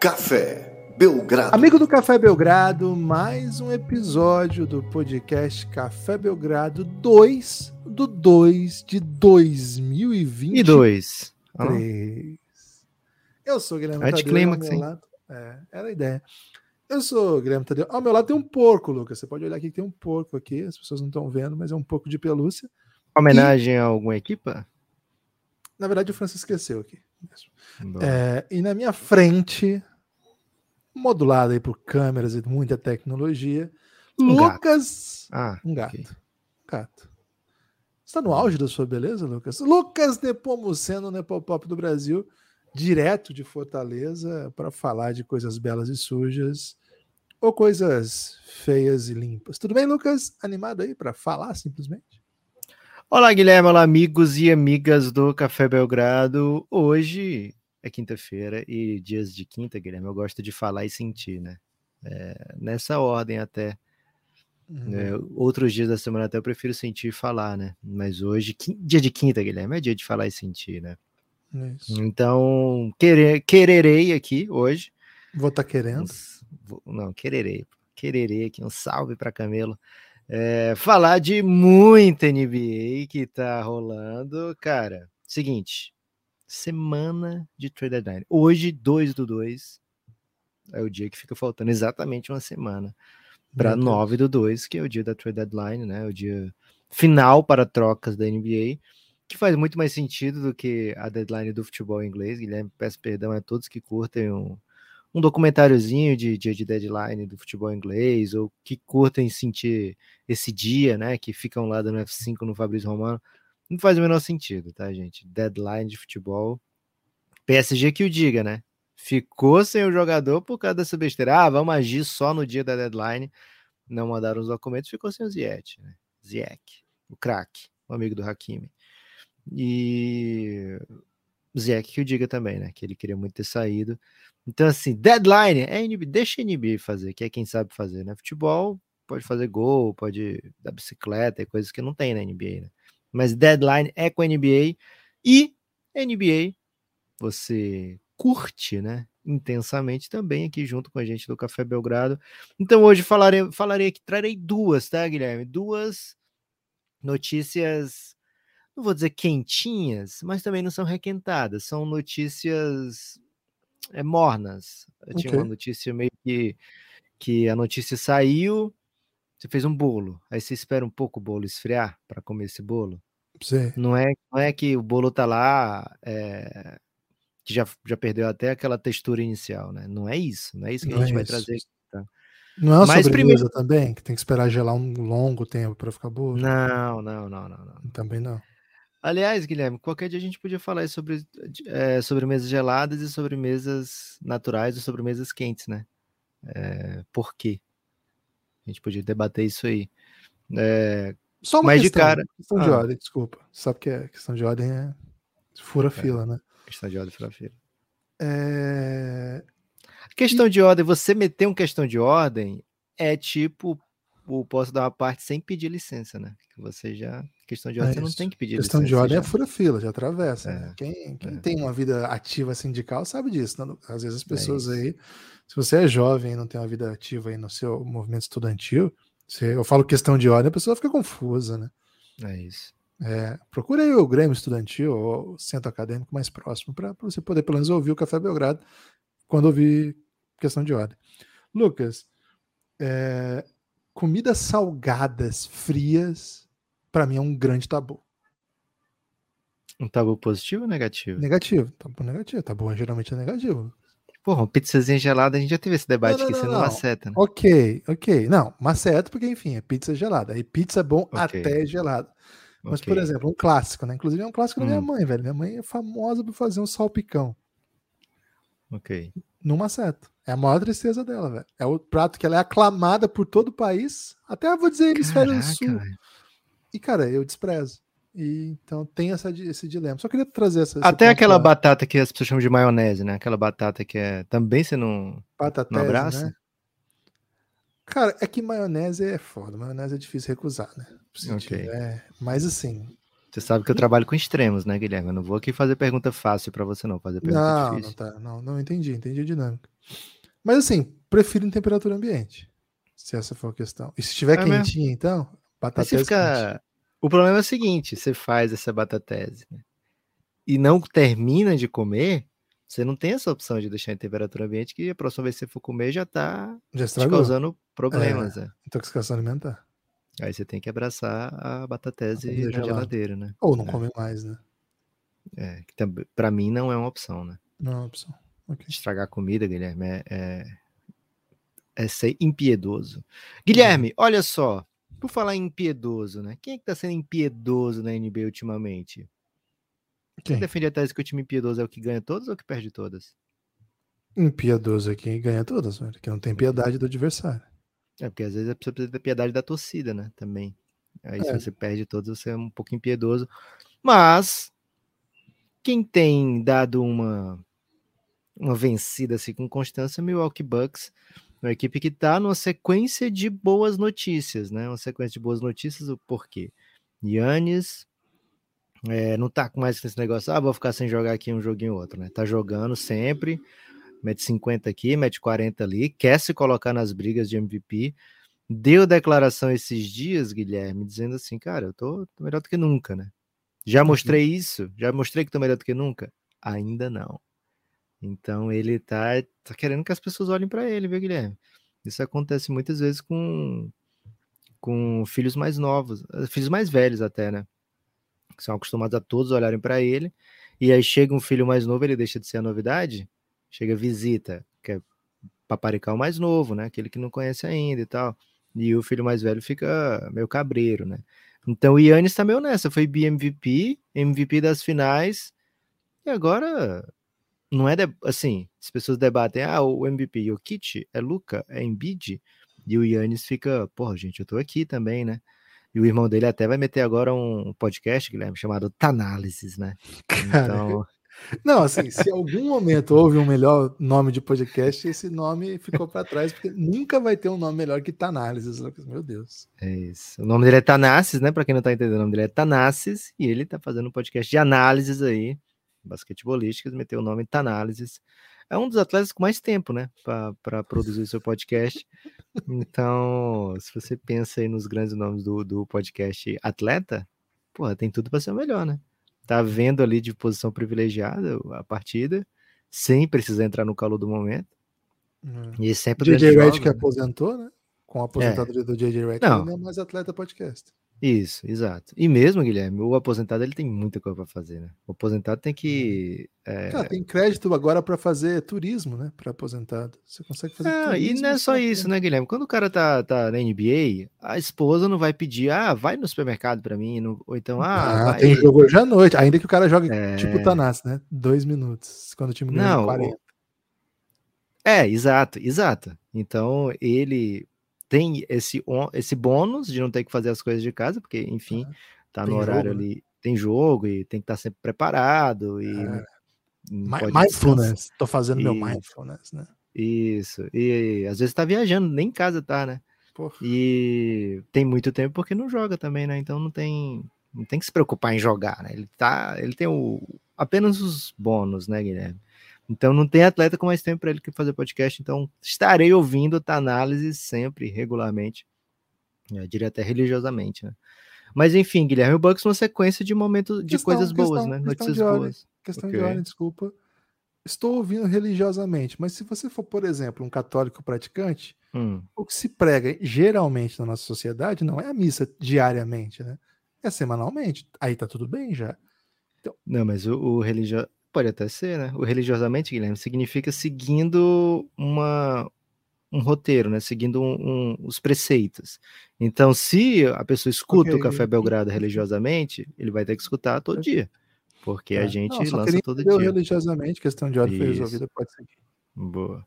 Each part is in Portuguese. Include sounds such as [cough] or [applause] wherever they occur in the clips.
Café Belgrado. Amigo do Café Belgrado, mais um episódio do podcast Café Belgrado 2 do 2 de 2022. Ah. Eu sou o Guilherme Tadeu, ao meu hein? lado. É, era a ideia. Eu sou o Guilherme Tadeu. Ao meu lado tem um porco, Lucas. Você pode olhar aqui que tem um porco aqui. As pessoas não estão vendo, mas é um porco de pelúcia. Homenagem a alguma equipa? Na verdade, o Francisco esqueceu aqui. É, e na minha frente, modulado aí por câmeras e muita tecnologia, Um gato. Lucas. Ah, Um gato. ok. Gato. Você tá no auge da sua beleza, Lucas? Lucas Nepomuceno, Nepopop do Brasil, direto de Fortaleza, para falar de coisas belas e sujas ou coisas feias e limpas. Tudo bem, Lucas? Animado aí para falar simplesmente? Olá, Guilherme, olá, amigos e amigas do Café Belgrado. Hoje é quinta-feira e dias de quinta, Guilherme, eu gosto de falar e sentir, né? É, nessa ordem até. né? Outros dias da semana até eu prefiro sentir e falar, né? Mas hoje, dia de quinta, Guilherme, é dia de falar e sentir, né? Isso. Então, querer, quererei aqui hoje. Vou estar querendo. uns- vou- não, quererei. Quererei aqui, um salve para Camelo. É, falar de muita NBA que tá rolando. Cara, seguinte, semana de trade deadline. Hoje, 2 do 2, é o dia que fica faltando exatamente uma semana para Meu Deus. 9 do 2, que é o dia da trade deadline, né? O dia final para trocas da NBA, que faz muito mais sentido do que a deadline do futebol inglês. Guilherme, peço perdão a todos que curtem um, um documentáriozinho de dia de deadline do futebol inglês, ou que curtem sentir esse dia, né? Que ficam lá dando F5 no Fabrício Romano. Não faz o menor sentido, tá, gente? Deadline de futebol. PSG que o diga, né? Ficou sem o jogador por causa dessa besteira. Ah, vamos agir só no dia da deadline. Não mandaram os documentos, ficou sem o Ziet, né? Ziek, o craque, o amigo do Hakimi. E Ziek que o diga também, né? Que ele queria muito ter saído. Então, assim, deadline é NBA, deixa a NBA fazer, que é quem sabe fazer, né? Futebol pode fazer gol, pode dar bicicleta, é coisas que não tem na NBA, né? Mas deadline é com a NBA e NBA você curte, né? Intensamente também aqui junto com a gente do Café Belgrado. Então hoje falarei, falarei aqui, trarei duas, tá, Guilherme? Duas notícias, não vou dizer quentinhas, mas também não são requentadas, são notícias é, mornas. Eu tinha uma notícia meio que que a notícia saiu, você fez um bolo, aí você espera um pouco o bolo esfriar para comer esse bolo. Sei. Não é, não é que o bolo tá lá, é, que já, já perdeu até aquela textura inicial, né? Não é isso, não é isso que Não a gente é vai isso. trazer. tá? Não é uma Mas sobremesa primeiro- também, que tem que esperar gelar um longo tempo para ficar boa? Não, não, não, não, não. Também não. Aliás, Guilherme, qualquer dia a gente podia falar sobre é, sobremesas geladas e sobremesas naturais ou sobremesas quentes, né? É, por quê? A gente podia debater isso aí. É, Só uma Mas de questão, cara- questão de Ah. ordem, desculpa. Sabe que é questão de ordem é fura fila, né? questão de ordem para feira. É... Questão de ordem, você meter um questão de ordem é tipo o posso dar uma parte sem pedir licença, né? Que você já questão de ordem É você não tem que pedir Questão licença. de ordem já. é fura fila, já atravessa. É, né? Quem, quem é. tem uma vida ativa sindical sabe disso. né? Às vezes as pessoas isso. aí, se você é jovem e não tem uma vida ativa aí no seu movimento estudantil, se eu falo questão de ordem, a pessoa fica confusa, né? É isso. É, procura aí o Grêmio Estudantil ou o centro acadêmico mais próximo para você poder pelo menos ouvir o Café Belgrado quando ouvir questão de ordem. Lucas, é, comidas salgadas, frias, para mim é um grande tabu. Um tabu positivo ou negativo? Negativo, tabu negativo. Tabu geralmente é negativo. Porra, uma pizzazinha gelada, a gente já teve esse debate Não, aqui, não, você não, não não. aceta, né? Ok, ok. Não, mas certo, porque enfim, é pizza gelada. Aí pizza é bom Ok. até gelada. Mas, por Ok. exemplo, um clássico, né? Inclusive é um clássico da minha Hum. mãe, velho. Minha mãe é famosa por fazer um salpicão. Ok. Não maceta. É a maior tristeza dela, velho. É o prato que ela é aclamada por todo o país, até eu vou dizer hemisfério Caraca, sul. velho. E, cara, eu desprezo. E, então tem essa, esse dilema. Só queria trazer essa. Até aquela batata que as pessoas chamam de maionese, né? Aquela batata que é. Também você não. batatese, não abraça? né? Cara, é que maionese é foda. Maionese é difícil recusar, né? Ok. é, mas assim. Você sabe que eu trabalho com extremos, né, Guilherme? Eu não vou aqui fazer pergunta fácil pra você, não. Fazer pergunta Não, não difícil. tá. Não, não entendi. Entendi a dinâmica. Mas assim, prefiro em temperatura ambiente. Se essa for a questão. E se estiver É quentinha, então, batata Mas você fica... O problema é o seguinte: você faz essa batatese né? e não termina de comer, você não tem essa opção de deixar em temperatura ambiente, que a próxima vez que você for comer já tá estragou. causando problemas. né? Intoxicação alimentar. Aí você tem que abraçar a batatese A na gelada. geladeira, né? Ou não É. come mais, né? É, que pra mim não é uma opção, né? Não é uma opção. Ok. Estragar comida, Guilherme, é, é, é ser impiedoso. Guilherme, olha só, por falar em impiedoso, né? Quem é que tá sendo impiedoso na NBA ultimamente? Você Quem? defende a tese que o time impiedoso é o que ganha todas ou o que perde todas? Impiedoso aqui ganha todas, velho. Que não tem piedade do adversário. É, porque às vezes a pessoa precisa ter piedade da torcida, né? Também. Aí se É. você perde todas, você é um pouco impiedoso. Mas quem tem dado uma uma vencida assim com constância é o Milwaukee Bucks, uma equipe que tá numa sequência de boas notícias, né? Uma sequência de boas notícias, o porquê? Yannis é, não tá com mais esse negócio, ah, vou ficar sem jogar aqui um joguinho ou outro, né? Tá jogando sempre, mete 50 aqui, mete 40 ali, quer se colocar nas brigas de MVP. Deu declaração esses dias, Guilherme, dizendo assim, cara, eu tô, tô melhor do que nunca, né? Já mostrei isso? Já mostrei que tô melhor do que nunca? Ainda não. Então ele tá, tá querendo que as pessoas olhem para ele, viu, Guilherme? Isso acontece muitas vezes com, com filhos mais novos, eh, filhos mais velhos até, né? Que são acostumados a todos olharem para ele. E aí chega um filho mais novo, ele deixa de ser a novidade, chega visita, quer paparicar o mais novo, né? Aquele que não conhece ainda e tal. E o filho mais velho fica meio cabreiro, né? Então o Yannis tá meio nessa, foi BMVP, MVP das finais, e agora não é de- assim, as pessoas debatem, ah, o MVP, o Kit é Luca, é Embiid, e o Yannis fica, porra, gente, eu tô aqui também, né? E o irmão dele até vai meter agora um podcast, Guilherme, chamado Tanálises, né? Cara, Então, [laughs] Não, assim, se em algum momento houve um melhor nome de podcast, esse nome ficou para trás, porque nunca vai ter um nome melhor que Tanálises, Lucas. Meu Deus. é isso. O nome dele é Tanassis, né? Pra quem não tá entendendo, o nome dele é Tanassis, e ele tá fazendo um podcast de análises aí, basquetebolísticas, meteu o nome Tanálises. É um dos atletas com mais tempo, né? Pra, pra produzir o seu podcast. Então, se você pensa aí nos grandes nomes do, do podcast atleta, porra, tem tudo para ser o melhor, né? Tá vendo ali de posição privilegiada a partida, sem precisar entrar no calor do momento. E sempre durante Redd jogos, que né? aposentou, né? Com a aposentadoria do JJ Redd, Não. ele não é mais atleta podcast. Isso, exato. E mesmo, Guilherme, o aposentado ele tem muita coisa para fazer, né? O aposentado tem que. é, Cara, tem crédito agora para fazer turismo, né? Para aposentado. Você consegue fazer Ah, e turismo. não é só isso, né, Guilherme? Quando o cara tá, tá na NBA, a esposa não vai pedir, ah, vai no supermercado pra mim, não- ou então, ah, Ah, vai. tem jogo hoje à noite, ainda que o cara jogue É. tipo o Tanassi, né? Dois minutos, quando o time ganha Não, 40. É, exato, exato. Então ele tem esse, esse bônus de não ter que fazer as coisas de casa, porque, enfim, tá Tem no horário jogo, né? ali, tem jogo e tem que estar sempre preparado e É. Mindfulness, tô fazendo meu Isso. mindfulness, né? Isso. E às vezes tá viajando, nem em casa tá, né? Porra. E tem muito tempo porque não joga também, né? Então não tem, não tem que se preocupar em jogar, né? Ele tá, ele tem o, apenas os bônus, né, Guilherme? Então não tem atleta com mais tempo para ele que fazer podcast, então estarei ouvindo a análise sempre, regularmente. Eu diria até religiosamente, né? Mas enfim, Guilherme, o Bucks uma sequência de momentos de Questão- coisas boas, questão- né? questão Notícias de ordem. boas. Questão Ok. de ordem, desculpa. Estou ouvindo religiosamente, mas se você for, por exemplo, um católico praticante, Hum, o que se prega geralmente na nossa sociedade não é a missa diariamente, né? É semanalmente. Aí tá tudo bem já. Não, mas o, o religio... pode até ser, né? O religiosamente, Guilherme, significa seguindo uma, um roteiro, né? Seguindo um- um- os preceitos. Então, se a pessoa escuta o Ok. Café Belgrado religiosamente, ele vai ter que escutar todo dia. Porque a Tá. gente Não, lança todo o dia. religiosamente, questão de ordem foi resolvida, pode seguir. Boa.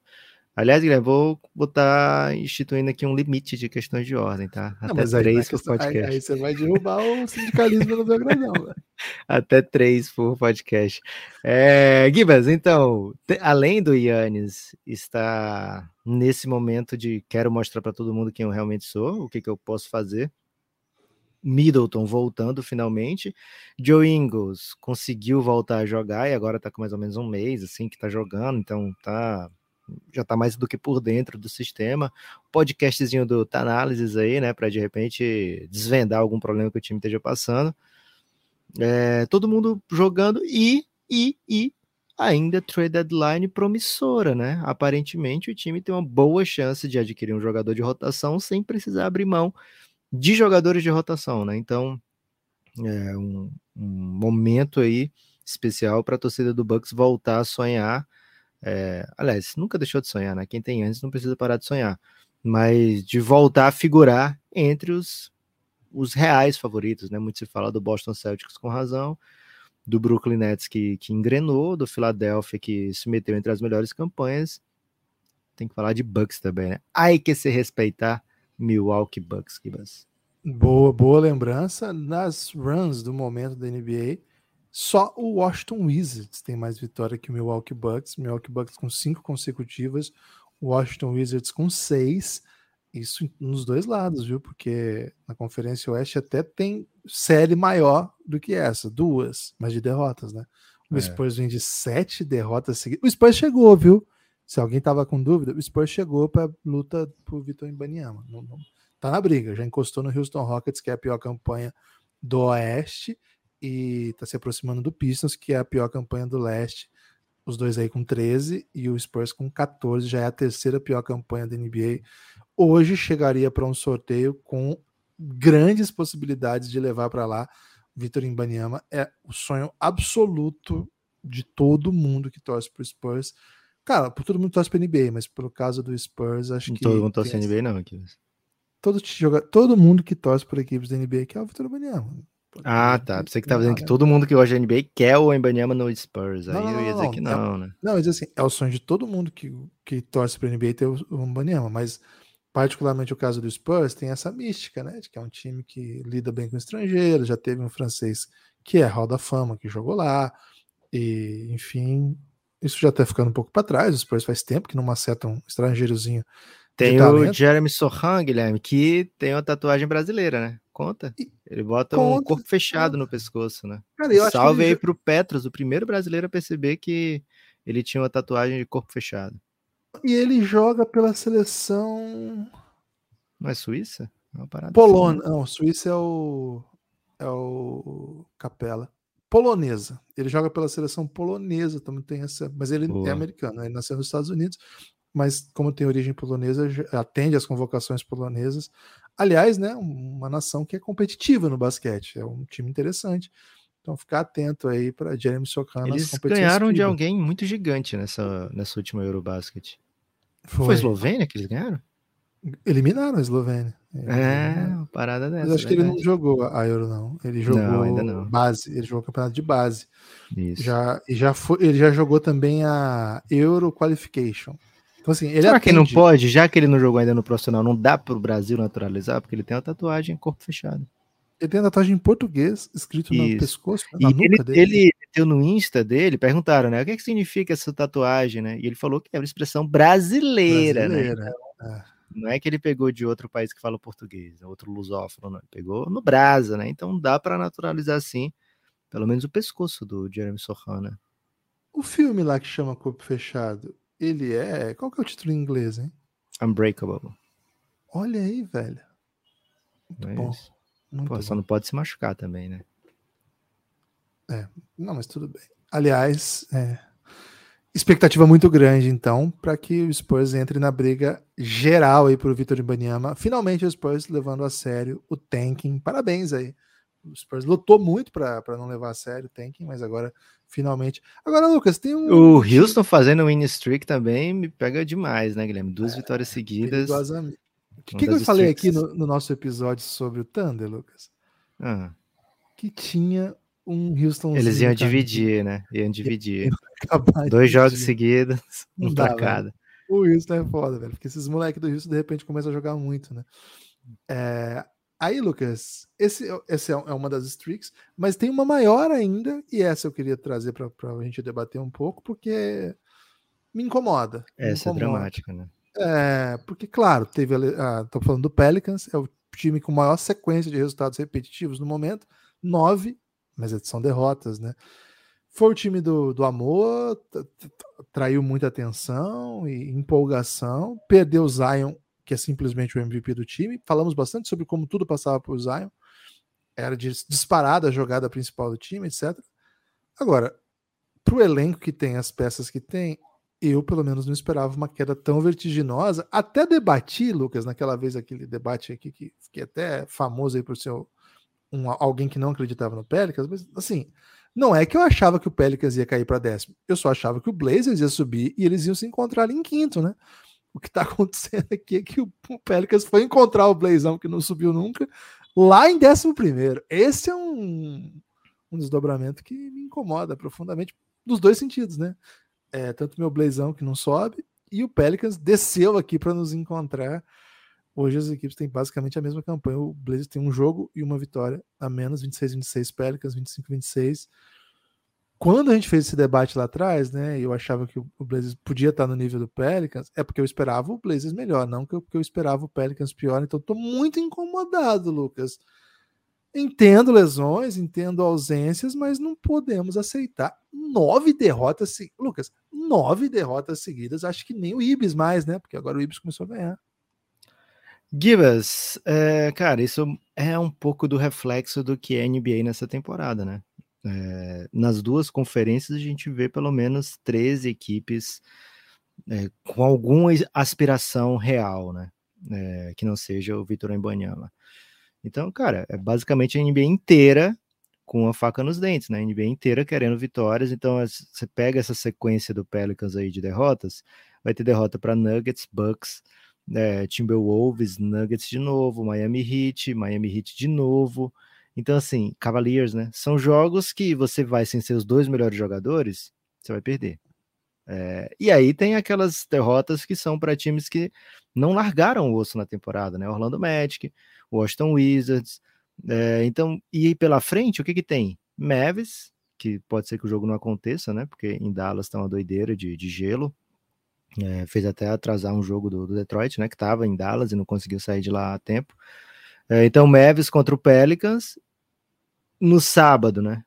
Aliás, Guilherme, vou botar instituindo aqui um limite de questões de ordem, tá? Não, Até aí, três por questão- aí, podcast. aí você vai derrubar o sindicalismo no Belgradão, velho. [laughs] Até três por podcast. É, Gibas, então, além do Yannis estar nesse momento de quero mostrar para todo mundo quem eu realmente sou, o que, que eu posso fazer. Middleton voltando finalmente. Joe Ingles conseguiu voltar a jogar e agora tá com mais ou menos um mês assim que tá jogando, então tá já tá mais do que por dentro do sistema. Podcastzinho do Tanálises aí, né, para de repente desvendar algum problema que o time esteja passando. É, todo mundo jogando e, e, e ainda trade deadline promissora, né? Aparentemente o time tem uma boa chance de adquirir um jogador de rotação sem precisar abrir mão de jogadores de rotação, né? Então é um, um momento aí especial para a torcida do Bucks voltar a sonhar. É, aliás, nunca deixou de sonhar, né? Quem tem antes não precisa parar de sonhar, mas de voltar a figurar entre os, os reais favoritos, né? Muito se fala do Boston Celtics com razão, do Brooklyn Nets que, que engrenou, do Philadelphia que se meteu entre as melhores campanhas. Tem que falar de Bucks também, né? Ai que se respeitar Milwaukee Bucks, Kibas. Boa, boa lembrança. Nas runs do momento da NBA, só o Washington Wizards tem mais vitória que o Milwaukee Bucks. Milwaukee Bucks com cinco consecutivas, o Washington Wizards com seis. Isso nos dois lados, viu? Porque na Conferência Oeste até tem série maior do que essa, duas, mas de derrotas, né? O é. Spurs vem de sete derrotas seguidas. O Spurs chegou, viu? Se alguém tava com dúvida, o Spurs chegou para luta por Vitor. Não, não, tá na briga, já encostou no Houston Rockets, que é a pior campanha do Oeste, e tá se aproximando do Pistons, que é a pior campanha do Leste. Os dois aí com 13 e o Spurs com 14, já é a terceira pior campanha da NBA. Hoje chegaria para um sorteio com grandes possibilidades de levar para lá Vitor Imbaniama. É o sonho absoluto de todo mundo que torce para o Spurs. Cara, por todo mundo torce para NBA, mas pelo caso do Spurs, acho não que. Todo mundo torce NBA, não, aqui todo, todo mundo que torce por equipes da NBA quer o Vitor Ah, tá. Você que tá dizendo que todo mundo que gosta de NBA quer o Embanyama no Spurs. Aí não, não, eu ia dizer que não, é, né? Não, mas assim, é o sonho de todo mundo que, que torce para NBA ter o, o Embanyama, mas particularmente o caso do Spurs tem essa mística, né? De que é um time que lida bem com estrangeiros, já teve um francês que é Hall da Fama, que jogou lá, e enfim, isso já tá ficando um pouco para trás. O Spurs faz tempo que não acerta um estrangeirozinho tem o Jeremy Sohan, Guilherme, que tem uma tatuagem brasileira, né? Conta. Ele bota Conta. um corpo fechado no pescoço, né? Cara, Salve aí já... pro Petros, o primeiro brasileiro a perceber que ele tinha uma tatuagem de corpo fechado. E ele joga pela seleção. Não é Suíça? É uma parada Polônia. Assim. Não, Suíça é o. É o Capela. Polonesa. Ele joga pela seleção polonesa, também tem essa. Mas ele é Boa. é americano, né? ele nasceu nos Estados Unidos, mas como tem origem polonesa, atende às convocações polonesas. Aliás, né, uma nação que é competitiva no basquete, é um time interessante. Então, ficar atento aí para Jeremy Sokan. Eles ganharam de alguém muito gigante nessa, nessa última Eurobasket. Foi. Foi a Eslovênia que eles ganharam? Eliminaram a Eslovênia. É, uma parada dessa. Mas acho que ele não jogou a Euro, não. Ele jogou não, não. base, ele jogou campeonato de base. Isso. Já, e já foi, ele já jogou também a Euro Qualification. Então, assim, ele Será atende... que não pode, já que ele não jogou ainda no profissional, não dá para o Brasil naturalizar? Porque ele tem uma tatuagem em corpo fechado. Ele tem a tatuagem em português, escrito Isso. no pescoço. Na e ele, dele. ele meteu no Insta dele, perguntaram, né? O que, é que significa essa tatuagem, né? E ele falou que é uma expressão brasileira, né? brasileira. né? Então, é. Não é que ele pegou de outro país que fala português, é outro lusófono, não. Pegou no Brasa, né? Então dá para naturalizar sim, pelo menos o pescoço do Jeremy Sohan, né? O filme lá que chama Corpo Fechado, ele é. Qual que é o título em inglês, hein? Unbreakable. Olha aí, velho. Muito é bom. Muito Pô, bom. só não pode se machucar também, né? É, não, mas tudo bem. Aliás, é, expectativa muito grande, então, para que o Spurs entre na briga geral aí pro Vitor Ibanyama. Finalmente o Spurs levando a sério o tanking. Parabéns aí. O Spurs lutou muito para não levar a sério o tanking, mas agora finalmente. Agora, Lucas, tem um. O Houston fazendo win streak também me pega demais, né, Guilherme? Duas é, vitórias seguidas. O que, que, eu falei aqui no, no, nosso episódio sobre o Thunder, Lucas? Ah. Que tinha um Houston. Eles iam dividir, né? Iam dividir. Dois jogos seguidos, um pra cada. O Houston é foda, velho. Porque esses moleques do Houston de repente começam a jogar muito, né? É, Aí, Lucas, esse, esse é, é uma das streaks, mas tem uma maior ainda, e essa eu queria trazer para a gente debater um pouco, porque me incomoda. Me essa é incomoda. é dramática, né? É, porque, claro, teve. Ah, tô falando do Pelicans, é o time com maior sequência de resultados repetitivos no momento, nove, mas são derrotas, né? Foi o time do, do amor, traiu muita atenção e empolgação. Perdeu o Zion, que é simplesmente o MVP do time. Falamos bastante sobre como tudo passava por Zion. Era disparada a jogada principal do time, etc. Agora, para o elenco que tem, as peças que tem, eu pelo menos não esperava uma queda tão vertiginosa. Até debati, Lucas, naquela vez aquele debate aqui que fiquei até famoso aí por ser um, alguém que não acreditava no Pelicans, mas assim, não é que eu achava que o Pelicans ia cair para décimo. Eu só achava que o Blazers ia subir e eles iam se encontrar ali em quinto, né? O que está [laughs] acontecendo aqui é que o Pelicans foi encontrar o Blazão, que não subiu nunca, lá em décimo primeiro. Esse é um, um desdobramento que me incomoda profundamente, nos dois sentidos, né? É, tanto meu Blazão, que não sobe, e o Pelicans desceu aqui para nos encontrar Hoje as equipes têm basicamente a mesma campanha. O Blazers tem um jogo e uma vitória a menos, 26-26 Pelicans, 25-26. Quando a gente fez esse debate lá atrás, né, eu achava que o Blazers podia estar no nível do Pelicans, é porque eu esperava o Blazers melhor, não porque eu esperava o Pelicans pior. Então estou muito incomodado, Lucas. Entendo lesões, entendo ausências, mas não podemos aceitar nove derrotas. Lucas, nove derrotas seguidas. Acho que nem o Ibis mais, né? Porque agora o Ibis começou a ganhar. Gibas, é, cara, isso é um pouco do reflexo do que é NBA nessa temporada, né? É, nas duas conferências a gente vê pelo menos 13 equipes é, com alguma aspiração real, né? É, que não seja o Vitor Embanyama. Então, cara, é basicamente a NBA inteira com a faca nos dentes, né? A NBA inteira querendo vitórias. Então, você pega essa sequência do Pelicans aí de derrotas, vai ter derrota para Nuggets, Bucks, é, Timberwolves, Nuggets de novo, Miami Heat, Miami Heat de novo. Então, assim, Cavaliers, né? São jogos que você vai sem seus dois melhores jogadores, você vai perder. É, e aí tem aquelas derrotas que são para times que não largaram o osso na temporada, né? Orlando Magic, Washington Wizards. É, então, e pela frente, o que que tem? Mavis, que pode ser que o jogo não aconteça, né? Porque em Dallas está uma doideira de, de gelo. É, fez até atrasar um jogo do, do, Detroit, né? Que estava em Dallas e não conseguiu sair de lá a tempo. É, então, Mavis contra o Pelicans no sábado, né?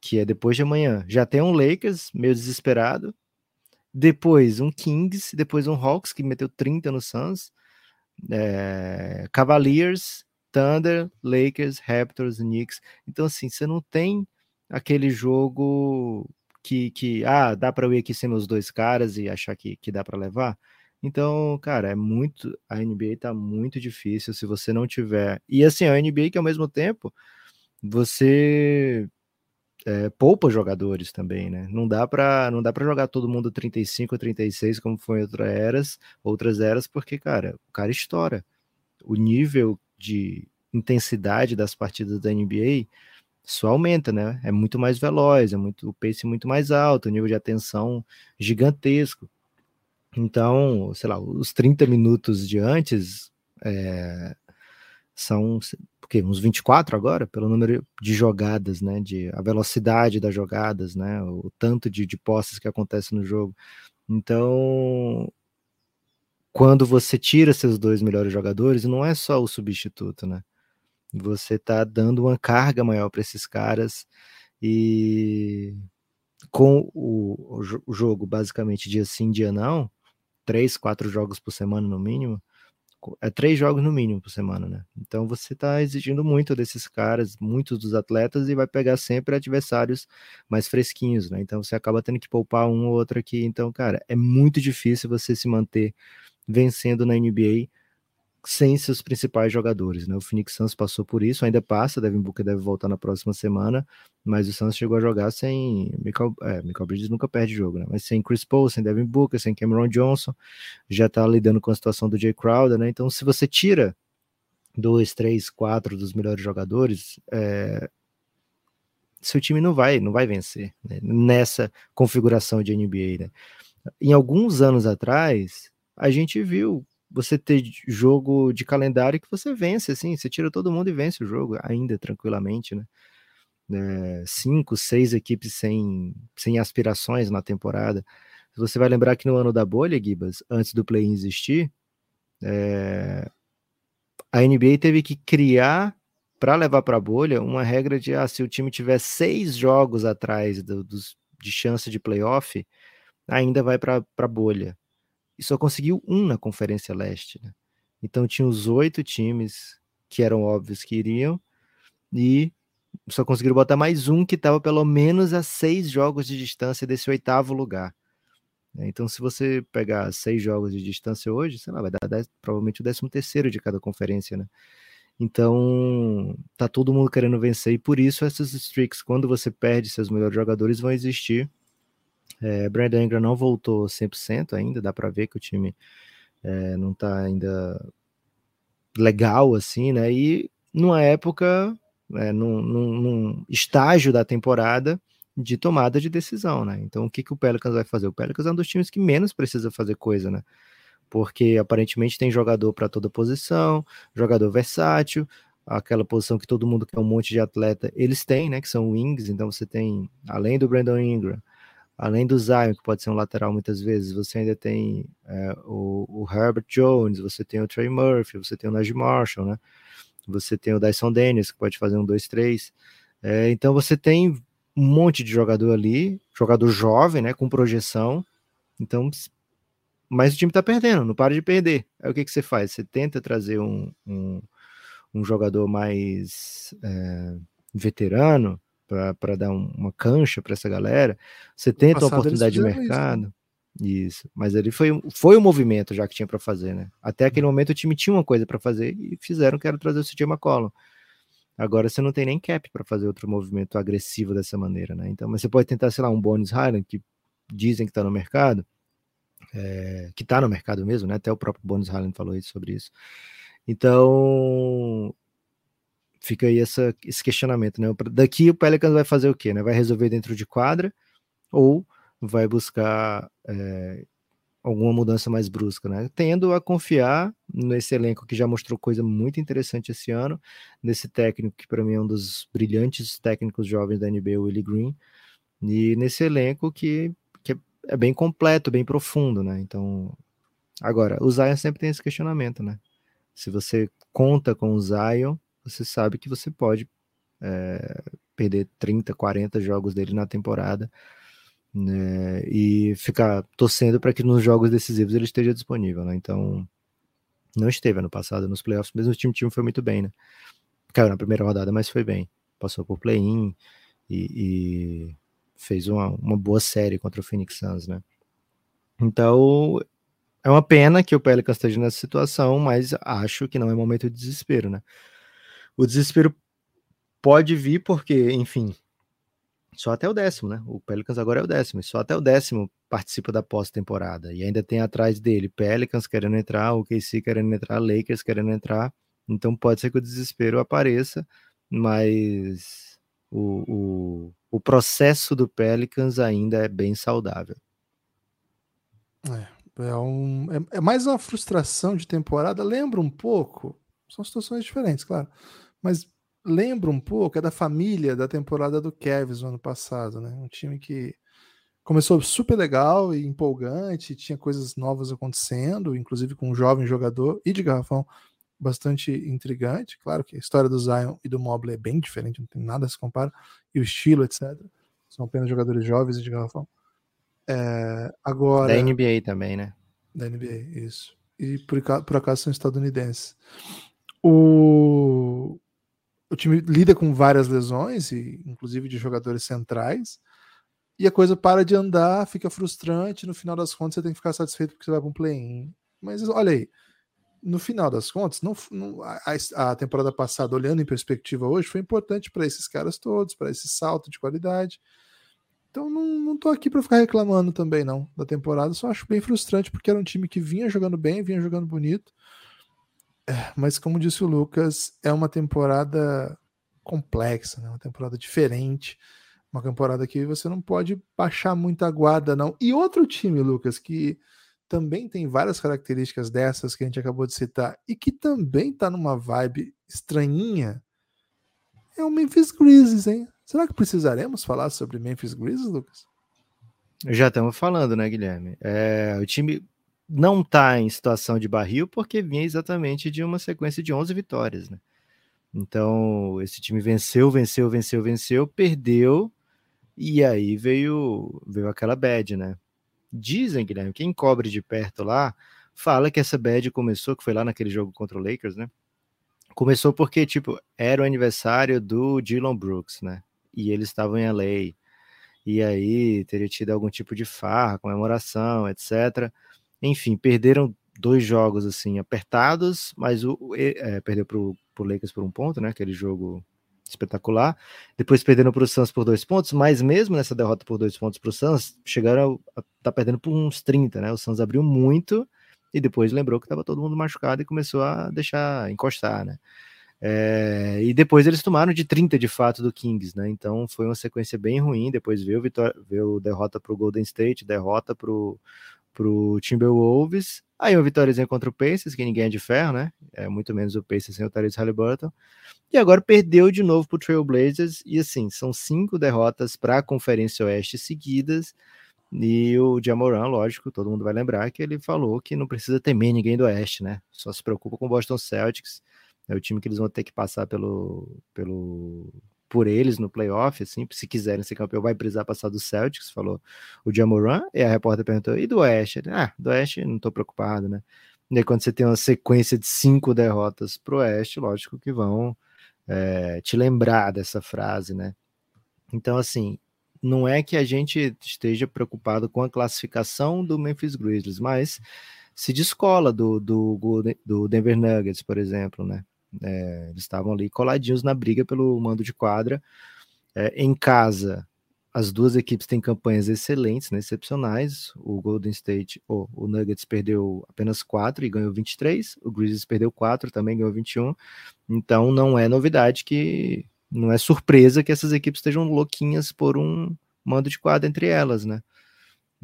Que é depois de amanhã. Já tem um Lakers meio desesperado. Depois um Kings, depois um Hawks que meteu 30 no Suns. É, Cavaliers, Thunder, Lakers, Raptors, Knicks. Então, assim, você não tem aquele jogo que, que ah, dá para eu ir aqui sem meus dois caras e achar que, que dá para levar. Então, cara, é muito. A NBA tá muito difícil se você não tiver. E assim, a NBA que ao mesmo tempo você é, poupa jogadores também, né? Não dá para não dá para jogar todo mundo 35 36 como foi em outras eras, outras eras, porque cara, o cara estoura. O nível de intensidade das partidas da NBA só aumenta, né? É muito mais veloz, é muito o pace muito mais alto, o nível de atenção gigantesco. Então, sei lá, os 30 minutos de antes é, são porque uns 24 agora, pelo número de jogadas, né? De a velocidade das jogadas, né? O tanto de, de posses que acontece no jogo. Então, quando você tira seus dois melhores jogadores, não é só o substituto, né? Você está dando uma carga maior para esses caras e com o, o, jogo basicamente dia sim, dia não, três, quatro jogos por semana no mínimo, é três jogos no mínimo por semana, né? Então você está exigindo muito desses caras, muitos dos atletas, e vai pegar sempre adversários mais fresquinhos, né? Então você acaba tendo que poupar um ou outro aqui. Então, cara, é muito difícil você se manter vencendo na NBA sem seus principais jogadores, né? O Phoenix Suns passou por isso, ainda passa, Devin Booker deve voltar na próxima semana, mas o Suns chegou a jogar sem Michael, é, Michael Bridges nunca perde jogo, né? Mas sem Chris Paul, sem Devin Booker, sem Cameron Johnson, já tá lidando com a situação do Jay Crowder, né? Então, se você tira dois, três, quatro dos melhores jogadores, é, seu time não vai, não vai vencer né? nessa configuração de NBA, né? Em alguns anos atrás, a gente viu você ter jogo de calendário que você vence, assim, você tira todo mundo e vence o jogo, ainda tranquilamente, né? É, cinco, seis equipes sem, sem aspirações na temporada. Você vai lembrar que no ano da bolha, Gibas, antes do play existir, é, a NBA teve que criar para levar para a bolha uma regra de ah, se o time tiver seis jogos atrás do, dos, de chance de playoff, ainda vai para a bolha. E só conseguiu um na Conferência Leste. Né? Então tinha os oito times que eram óbvios que iriam, e só conseguiram botar mais um que estava pelo menos a seis jogos de distância desse oitavo lugar. Né? Então, se você pegar seis jogos de distância hoje, sei lá, vai dar dez, provavelmente o décimo terceiro de cada conferência, né? Então, tá todo mundo querendo vencer e por isso essas streaks, quando você perde seus melhores jogadores, vão existir. É, Brandon Ingram não voltou 100% ainda, dá para ver que o time é, não tá ainda legal assim, né? E numa época, é, num, num, num estágio da temporada de tomada de decisão, né? Então, o que, que o Pelicans vai fazer? O Pelicans é um dos times que menos precisa fazer coisa, né? Porque aparentemente tem jogador para toda posição, jogador versátil, aquela posição que todo mundo quer um monte de atleta, eles têm, né? Que são wings, então você tem, além do Brandon Ingram, além do Zion, que pode ser um lateral muitas vezes, você ainda tem é, o, o, Herbert Jones, você tem o Trey Murphy, você tem o Najee Marshall, né? Você tem o Dyson Dennis, que pode fazer um 2-3. É, então você tem um monte de jogador ali, jogador jovem, né, com projeção. Então, mas o time tá perdendo, não para de perder. Aí o que, que você faz? Você tenta trazer um, um, um jogador mais é, veterano para dar um, uma cancha para essa galera. Você tenta uma oportunidade de mercado. Isso, né? Isso, mas ele foi, foi o movimento já que tinha para fazer, né? Até aquele momento o time tinha uma coisa para fazer e fizeram que era trazer o CJ McCollum. Agora você não tem nem cap para fazer outro movimento agressivo dessa maneira, né? Então, mas você pode tentar, sei lá, um Bones Highland, que dizem que está no mercado, é, que está no mercado mesmo, né? Até o próprio Bones Highland falou isso, sobre isso. Então, fica aí essa, esse questionamento, né? Daqui o Pelicans vai fazer o quê, né? Vai resolver dentro de quadra ou vai buscar é, alguma mudança mais brusca, né? Tendo a confiar nesse elenco que já mostrou coisa muito interessante esse ano, nesse técnico que para mim é um dos brilhantes técnicos jovens da NBA, Willie Green, e nesse elenco que, que é bem completo, bem profundo, né? Então, agora, o Zion sempre tem esse questionamento, né? Se você conta com o Zion, você sabe que você pode é, perder 30, 40 jogos dele na temporada né, e ficar torcendo para que nos jogos decisivos ele esteja disponível, né? Então, não esteve ano passado nos playoffs, mesmo o time, time foi muito bem, né? Caiu na primeira rodada, mas foi bem. Passou por play-in e, e, fez uma, uma boa série contra o Phoenix Suns, né? Então, é uma pena que o Pelicans esteja nessa situação, mas acho que não é momento de desespero, né? O desespero pode vir porque, enfim, só até o décimo, né? O Pelicans agora é o décimo, só até o décimo participa da pós-temporada. E ainda tem atrás dele Pelicans querendo entrar, o KC querendo entrar, Lakers querendo entrar. Então pode ser que o desespero apareça, mas o, o, o processo do Pelicans ainda é bem saudável. É, é, um, é, é mais uma frustração de temporada. Lembra um pouco, são situações diferentes, claro, mas lembra um pouco, é da família da temporada do Cavs no ano passado, né? Um time que começou super legal e empolgante, tinha coisas novas acontecendo, inclusive com um jovem jogador e de garrafão bastante intrigante. Claro que a história do Zion e do Mobley é bem diferente, não tem nada a se compara, e o estilo, etc. São apenas jogadores jovens e de garrafão. É, agora. Da NBA também, né? Da NBA, isso. E por, por acaso são estadunidenses. O, o time lida com várias lesões, e inclusive de jogadores centrais, e a coisa para de andar, fica frustrante. No final das contas, você tem que ficar satisfeito porque você vai para um play-in. Mas olha aí, no final das contas, não, não a, a, temporada passada, olhando em perspectiva hoje, foi importante para esses caras todos, para esse salto de qualidade. Então não, não tô aqui para ficar reclamando também, não, da temporada. Só acho bem frustrante, porque era um time que vinha jogando bem, vinha jogando bonito mas como disse o Lucas, é uma temporada complexa, né? uma temporada diferente, uma temporada que você não pode baixar muita guarda, não. E outro time, Lucas, que também tem várias características dessas que a gente acabou de citar e que também tá numa vibe estranhinha, é o Memphis Grizzlies, hein? Será que precisaremos falar sobre Memphis Grizzlies, Lucas? Já estamos falando, né, Guilherme? É, o time não está em situação de barril porque vinha exatamente de uma sequência de 11 vitórias, né? Então, esse time venceu, venceu, venceu, venceu, perdeu, e aí veio, veio aquela bad, né? Dizem, Guilherme, quem cobre de perto lá, fala que essa bad começou, que foi lá naquele jogo contra o Lakers, né? Começou porque, tipo, era o aniversário do Dylan Brooks, né? E eles estavam em LA. E aí teria tido algum tipo de farra, comemoração, etc. Enfim, perderam dois jogos assim apertados, mas o é, perdeu para o Lakers por um ponto, né? Aquele jogo espetacular. Depois perderam para o Suns por dois pontos, mas mesmo nessa derrota por dois pontos para o Suns, chegaram a tá perdendo por uns 30, né? O Suns abriu muito e depois lembrou que estava todo mundo machucado e começou a deixar encostar, né? É, e depois eles tomaram de 30 de fato do Kings, né? Então foi uma sequência bem ruim. Depois veio, vitória, veio derrota para o Golden State, derrota para o Timberwolves. Aí uma vitóriazinha contra o Pacers, que ninguém é de ferro, né? É muito menos o Pacers sem o Tyrese Halliburton. E agora perdeu de novo para o Trailblazers. E assim, são cinco derrotas para a Conferência Oeste seguidas. E o Jamoran, lógico, todo mundo vai lembrar que ele falou que não precisa temer ninguém do Oeste, né? Só se preocupa com o Boston Celtics é o time que eles vão ter que passar pelo, pelo por eles no playoff, assim, se quiserem ser campeão, vai precisar passar do Celtics, falou o Jamoran, e a repórter perguntou, e do Oeste? ah, do Oeste não tô preocupado, né? E aí, quando você tem uma sequência de cinco derrotas pro Oeste, lógico que vão é, te lembrar dessa frase, né? Então, assim, não é que a gente esteja preocupado com a classificação do Memphis Grizzlies, mas se descola do, do, do Denver Nuggets, por exemplo, né? É, eles estavam ali coladinhos na briga pelo mando de quadra. É, em casa, as duas equipes têm campanhas excelentes, né, excepcionais. O Golden State, oh, o Nuggets perdeu apenas 4 e ganhou 23. O Grizzlies perdeu 4, também ganhou 21. Então não é novidade que não é surpresa que essas equipes estejam louquinhas por um mando de quadra entre elas, né?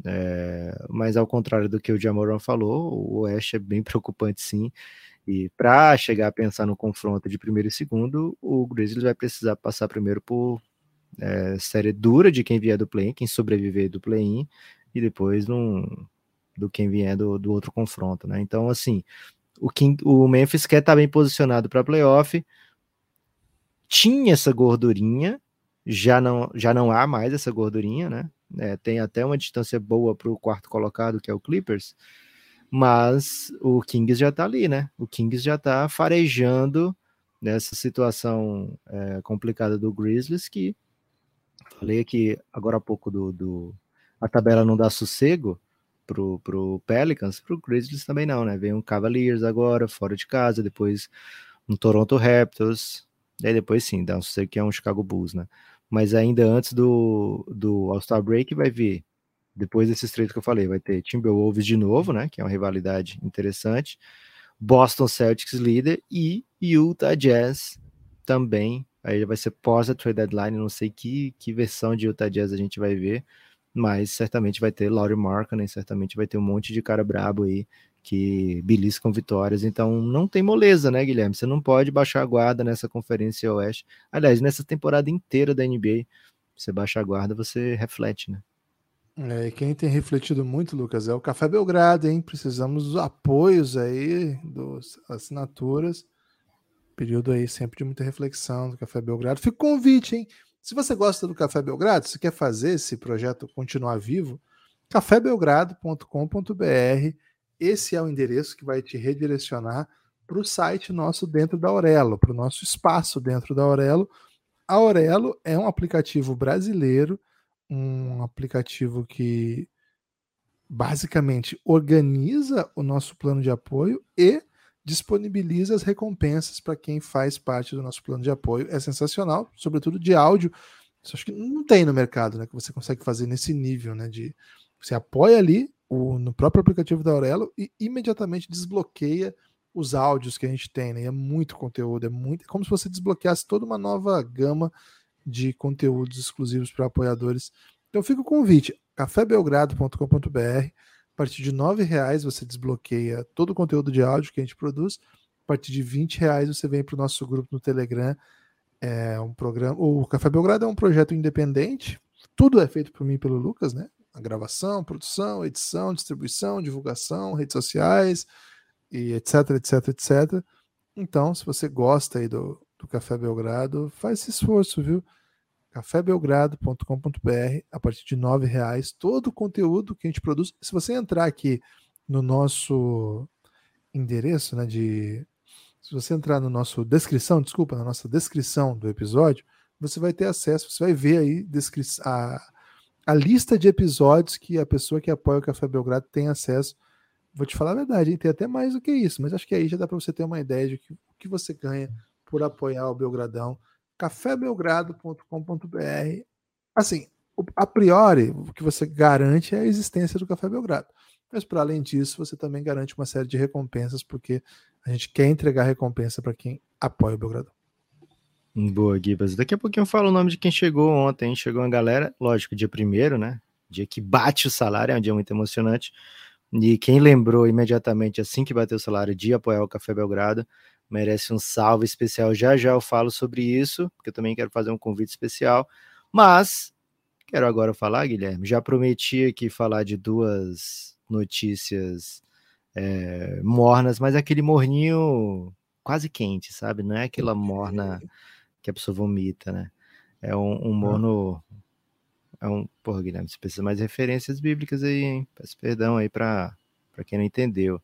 É, mas ao contrário do que o Jamoran falou, o Oeste é bem preocupante sim. E para chegar a pensar no confronto de primeiro e segundo, o Grizzlies vai precisar passar primeiro por é, série dura de quem vier do play-in, quem sobreviver do play-in, e depois num, do quem vier do, do outro confronto, né? Então, assim, o, King, o Memphis quer estar tá bem posicionado para playoff, tinha essa gordurinha, já não, já não há mais essa gordurinha, né? É, tem até uma distância boa para o quarto colocado, que é o Clippers, mas o Kings já está ali, né? O Kings já está farejando nessa situação é, complicada do Grizzlies, que falei aqui agora há pouco do, do a tabela não dá sossego pro, pro Pelicans, pro Grizzlies também não, né? Vem um Cavaliers agora, fora de casa, depois um Toronto Raptors, daí depois sim, dá um sossego que é um Chicago Bulls, né? Mas ainda antes do, do All-Star Break vai vir depois desses três que eu falei, vai ter Timberwolves de novo, né? Que é uma rivalidade interessante. Boston Celtics líder e Utah Jazz também. Aí vai ser pós a trade deadline. Não sei que, que versão de Utah Jazz a gente vai ver, mas certamente vai ter Laurie Markkinen, certamente vai ter um monte de cara brabo aí que beliscam vitórias. Então não tem moleza, né, Guilherme? Você não pode baixar a guarda nessa conferência oeste. Aliás, nessa temporada inteira da NBA, você baixa a guarda, você reflete, né? É, e quem tem refletido muito, Lucas, é o Café Belgrado, hein? Precisamos dos apoios aí, das assinaturas. Período aí sempre de muita reflexão do Café Belgrado. Fica o convite, hein? Se você gosta do Café Belgrado, se quer fazer esse projeto continuar vivo, cafébelgrado.com.br. Esse é o endereço que vai te redirecionar para o site nosso dentro da Aurelo, para o nosso espaço dentro da Aurelo. A Aurelo é um aplicativo brasileiro um aplicativo que basicamente organiza o nosso plano de apoio e disponibiliza as recompensas para quem faz parte do nosso plano de apoio. É sensacional, sobretudo de áudio. Isso acho que não tem no mercado, né? Que você consegue fazer nesse nível, né? De você apoia ali o, no próprio aplicativo da Aurelo e imediatamente desbloqueia os áudios que a gente tem, né? E é muito conteúdo, é muito, é como se você desbloqueasse toda uma nova gama de conteúdos exclusivos para apoiadores. Então fica o convite, cafébelgrado.com.br. A partir de R$ reais você desbloqueia todo o conteúdo de áudio que a gente produz. A partir de R$ reais você vem para o nosso grupo no Telegram. É um programa. O Café Belgrado é um projeto independente. Tudo é feito por mim e pelo Lucas, né? A gravação, produção, edição, distribuição, divulgação, redes sociais e etc, etc, etc. Então, se você gosta aí do, do Café Belgrado, faz esse esforço, viu? cafébelgrado.com.br a partir de nove reais todo o conteúdo que a gente produz. Se você entrar aqui no nosso endereço, né, de se você entrar no nosso descrição, desculpa, na nossa descrição do episódio, você vai ter acesso, você vai ver aí a, a lista de episódios que a pessoa que apoia o Café Belgrado tem acesso. Vou te falar a verdade, hein? tem até mais do que isso, mas acho que aí já dá para você ter uma ideia de que, o que você ganha por apoiar o Belgradão. cafébelgrado.com.br. Assim, a priori, o que você garante é a existência do Café Belgrado. Mas, para além disso, você também garante uma série de recompensas, porque a gente quer entregar recompensa para quem apoia o Belgradão. Boa, Gibas. Daqui a pouquinho eu falo o nome de quem chegou ontem. Chegou uma galera, lógico, dia primeiro, né? Dia que bate o salário, é um dia muito emocionante. E quem lembrou imediatamente, assim que bateu o salário, de apoiar o Café Belgrado, merece um salve especial. Já já eu falo sobre isso, porque eu também quero fazer um convite especial. Mas quero agora falar, Guilherme. Já prometi aqui falar de duas notícias é, mornas, mas aquele morninho quase quente, sabe? Não é aquela morna que a pessoa vomita, né? É um, um morno. É um. Porra, Guilherme, você precisa mais referências bíblicas aí, hein? Peço perdão aí para quem não entendeu.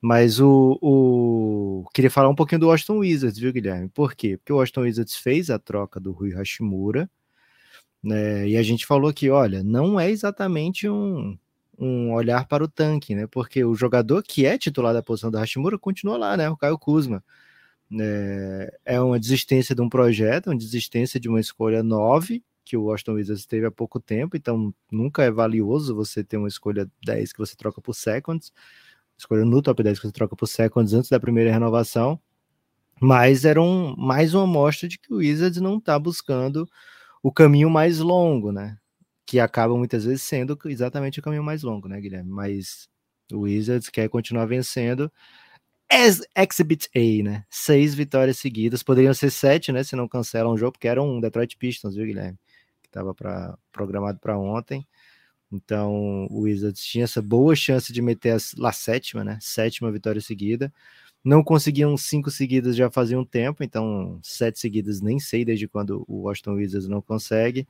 Mas o, o. Queria falar um pouquinho do Washington Wizards, viu, Guilherme? Por quê? Porque o Washington Wizards fez a troca do Rui Hashimura. Né? E a gente falou que, olha, não é exatamente um, um olhar para o tanque, né? Porque o jogador que é titular da posição da Hashimura continua lá, né? O Caio Kuzma. É, é uma desistência de um projeto, uma desistência de uma escolha 9, que o Washington Wizards teve há pouco tempo, então nunca é valioso você ter uma escolha 10 que você troca por seconds, escolha no top 10 que você troca por seconds antes da primeira renovação, mas era um, mais uma amostra de que o Wizards não está buscando o caminho mais longo, né? Que acaba muitas vezes sendo exatamente o caminho mais longo, né, Guilherme? Mas o Wizards quer continuar vencendo Ex Exhibit A, né? Seis vitórias seguidas. Poderiam ser sete, né? Se não cancelam o jogo, porque era um Detroit Pistons, viu, Guilherme? Que estava programado para ontem. Então, o Wizards tinha essa boa chance de meter a, a sétima, né? Sétima vitória seguida. Não conseguiam cinco seguidas já fazia um tempo, então sete seguidas nem sei desde quando o Washington Wizards não consegue.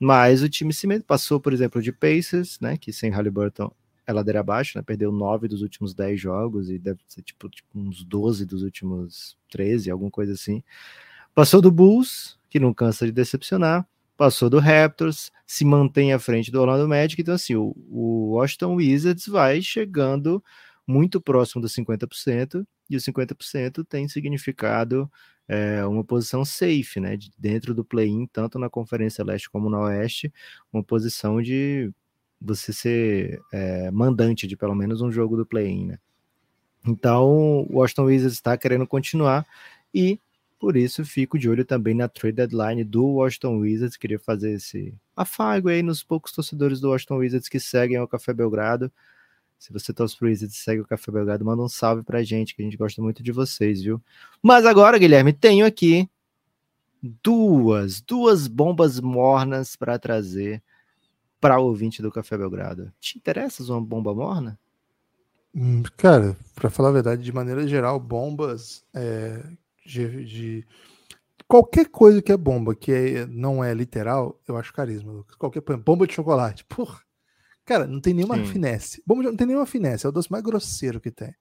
Mas o time se passou, por exemplo, de Pacers, né? Que sem Halliburton é ladeira abaixo, né? Perdeu nove dos últimos dez jogos e deve ser tipo, tipo uns 12 dos últimos 13, alguma coisa assim. Passou do Bulls, que não cansa de decepcionar. Passou do Raptors, se mantém à frente do Orlando Magic. Então, assim, o, o Washington Wizards vai chegando muito próximo dos 50%, e os 50% tem significado é, uma posição safe, né? De, dentro do play-in, tanto na Conferência Leste como na Oeste, uma posição de você ser é, mandante de pelo menos um jogo do play-in, né? Então, o Washington Wizards está querendo continuar e por isso fico de olho também na trade deadline do Washington Wizards. Queria fazer esse afago aí nos poucos torcedores do Washington Wizards que seguem o Café Belgrado. Se você torce pro Wizards e segue o Café Belgrado, manda um salve pra gente, que a gente gosta muito de vocês, viu? Mas agora, Guilherme, tenho aqui duas, duas bombas mornas para trazer para o ouvinte do Café Belgrado. Te interessa uma bomba morna? Hum, cara, para falar a verdade, de maneira geral, bombas é, de, de, qualquer coisa que é bomba, que é, não é literal, eu acho carisma, Lucas. Qualquer bomba de chocolate, porra. Cara, não tem nenhuma Sim. finesse. Bomba de, não tem nenhuma finesse, é o doce mais grosseiro que tem.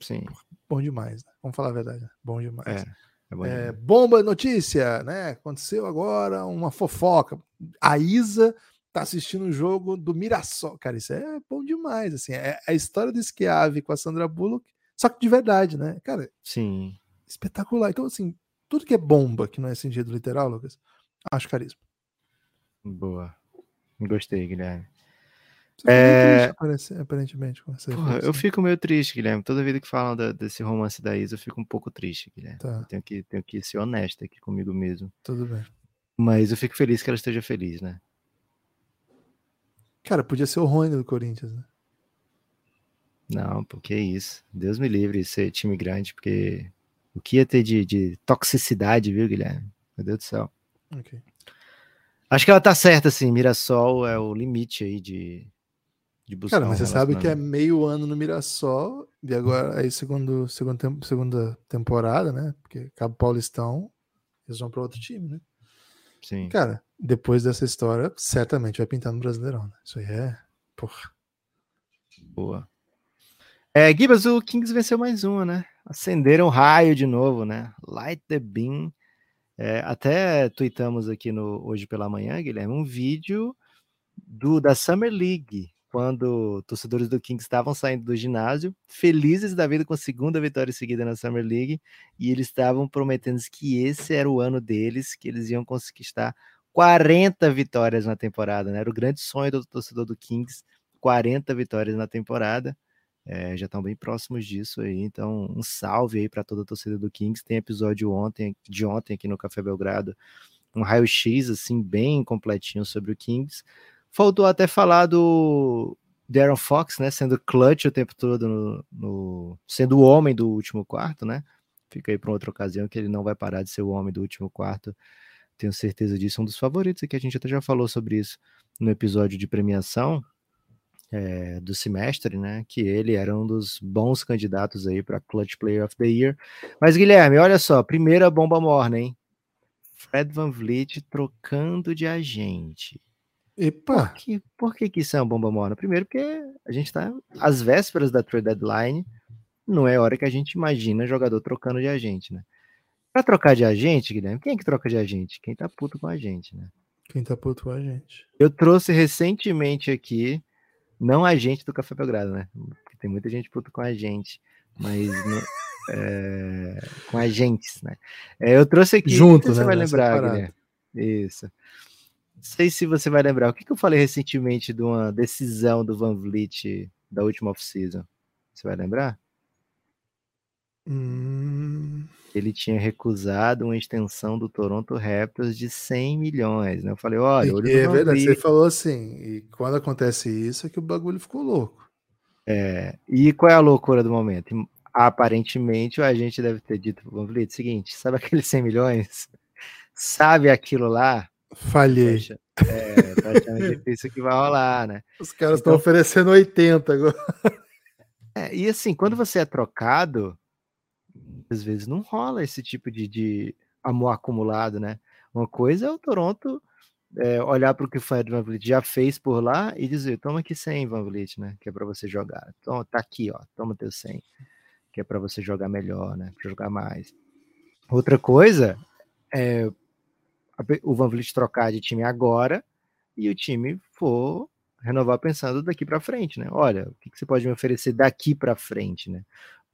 Sim. Porra, bom demais, né? Vamos falar a verdade. Né? Bom demais. É, é bom é, bomba notícia, né? Aconteceu agora uma fofoca. A Isa tá assistindo o um jogo do Mirassol. Cara, isso é bom demais, assim. É a história do Schiave com a Sandra Bullock, só que de verdade, né? Cara, sim. Espetacular. Então, assim, tudo que é bomba, que não é sentido literal, Lucas, acho carisma. Boa. Gostei, Guilherme. É... triste, aparentemente, com essa Porra, eu fico meio triste, Guilherme. Toda vida que falam da, desse romance da Isa, eu fico um pouco triste, Guilherme. Tá. Tenho, que, tenho que ser honesto aqui comigo mesmo. Tudo bem. Mas eu fico feliz que ela esteja feliz, né? Cara, podia ser o Rony do Corinthians, né? Não, porque isso. Deus me livre de ser time grande, porque o que ia ter de, de toxicidade, viu, Guilherme? Meu Deus do céu. Ok. Acho que ela tá certa, assim. Mirassol é o limite aí de, de buscar. Cara, mas um você sabe que é meio ano no Mirassol, e agora aí segundo, segundo, segunda temporada, né? Porque Cabo Paulistão, Eles vão para outro time, né? Sim. Cara, depois dessa história, certamente vai pintar no Brasileirão, né? Isso aí é. Porra. Boa. É, Gibas, o Kings venceu mais uma, né? Acenderam o raio de novo, né? Light the beam. É, até tweetamos aqui no hoje pela manhã, Guilherme, um vídeo do da Summer League, quando torcedores do Kings estavam saindo do ginásio, felizes da vida com a segunda vitória seguida na Summer League, e eles estavam prometendo que esse era o ano deles, que eles iam conquistar 40 vitórias na temporada, né? Era o grande sonho do torcedor do Kings, 40 vitórias na temporada. É, já estão bem próximos disso aí, então um salve aí para toda a torcida do Kings. Tem episódio ontem, de ontem aqui no Café Belgrado, um raio-x assim bem completinho sobre o Kings. Faltou até falar do Darren Fox, né? Sendo clutch o tempo todo, no, no, sendo o homem do último quarto, né? Fica aí para outra ocasião que ele não vai parar de ser o homem do último quarto. Tenho certeza disso. Um dos favoritos aqui, a gente até já falou sobre isso no episódio de premiação é, do semestre, né? Que ele era um dos bons candidatos aí para Clutch Player of the Year. Mas, Guilherme, olha só, primeira bomba morna, hein? Fred Van Vliet trocando de agente. Epa! Por que, por que, que isso é uma bomba morna? Primeiro, porque a gente está às vésperas da trade deadline, não é hora que a gente imagina jogador trocando de agente, né? Para trocar de agente, Guilherme, quem é que troca de agente? Quem tá puto com a gente, né? Quem tá puto com a gente? Eu trouxe recentemente aqui, não a gente do Café Belgrado, né? Porque tem muita gente puto com a gente, mas [laughs] é, com agentes, né? É, eu trouxe aqui, Junto, você né? vai Não é lembrar. Guilherme. Isso. Não sei se você vai lembrar. O que, que eu falei recentemente de uma decisão do Van Vliet da última off-season? Você vai lembrar? Hum, Ele tinha recusado uma extensão do Toronto Raptors de 100 milhões. Né? Eu falei, olha, olho é verdade, você falou assim, e quando acontece isso é que o bagulho ficou louco. É, e qual é a loucura do momento? Aparentemente, o agente deve ter dito pro Van Vliet, seguinte, sabe [laughs] aqueles 100 milhões? Sabe aquilo lá? Falhei. É, tá achando [laughs] difícil que vai rolar, né? Os caras estão Então- oferecendo 80 agora. É, e assim, quando você é trocado, às vezes não rola esse tipo de, de amor acumulado, né? Uma coisa é o Toronto é, olhar para o que o Fred Van Vliet já fez por lá e dizer, toma aqui 100, Van Vliet, né? Que é para você jogar. Toma, tá aqui, ó, toma teu 100, que é para você jogar melhor, né? Pra jogar mais. Outra coisa é o Van Vliet trocar de time agora e o time for renovar pensando daqui para frente, né? Olha, o que, que você pode me oferecer daqui para frente, né?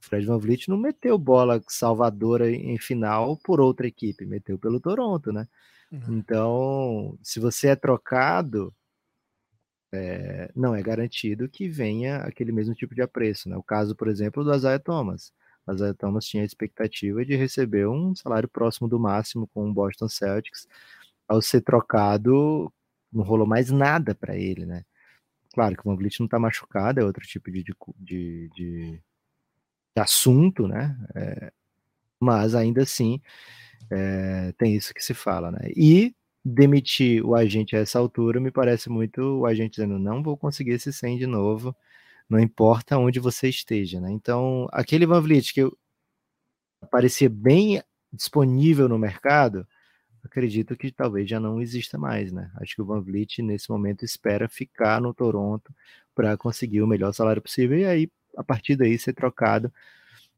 O Fred Van Vliet não meteu bola salvadora em final por outra equipe, meteu pelo Toronto, né? Uhum. Então, se você é trocado, é, não é garantido que venha aquele mesmo tipo de apreço, né? O caso, por exemplo, do Isaiah Thomas. O Isaiah Thomas tinha a expectativa de receber um salário próximo do máximo com o Boston Celtics. Ao ser trocado, não rolou mais nada para ele, né? Claro que o Van Vliet não está machucado, é outro tipo de, de- de assunto, né? É, mas ainda assim é, tem isso que se fala, né? E demitir o agente a essa altura me parece muito o agente dizendo não vou conseguir esse 100 de novo, não importa onde você esteja, né? Então aquele Van Vliet que parecia bem disponível no mercado, acredito que talvez já não exista mais, né? Acho que o Van Vliet nesse momento espera ficar no Toronto para conseguir o melhor salário possível e aí a partir daí ser trocado.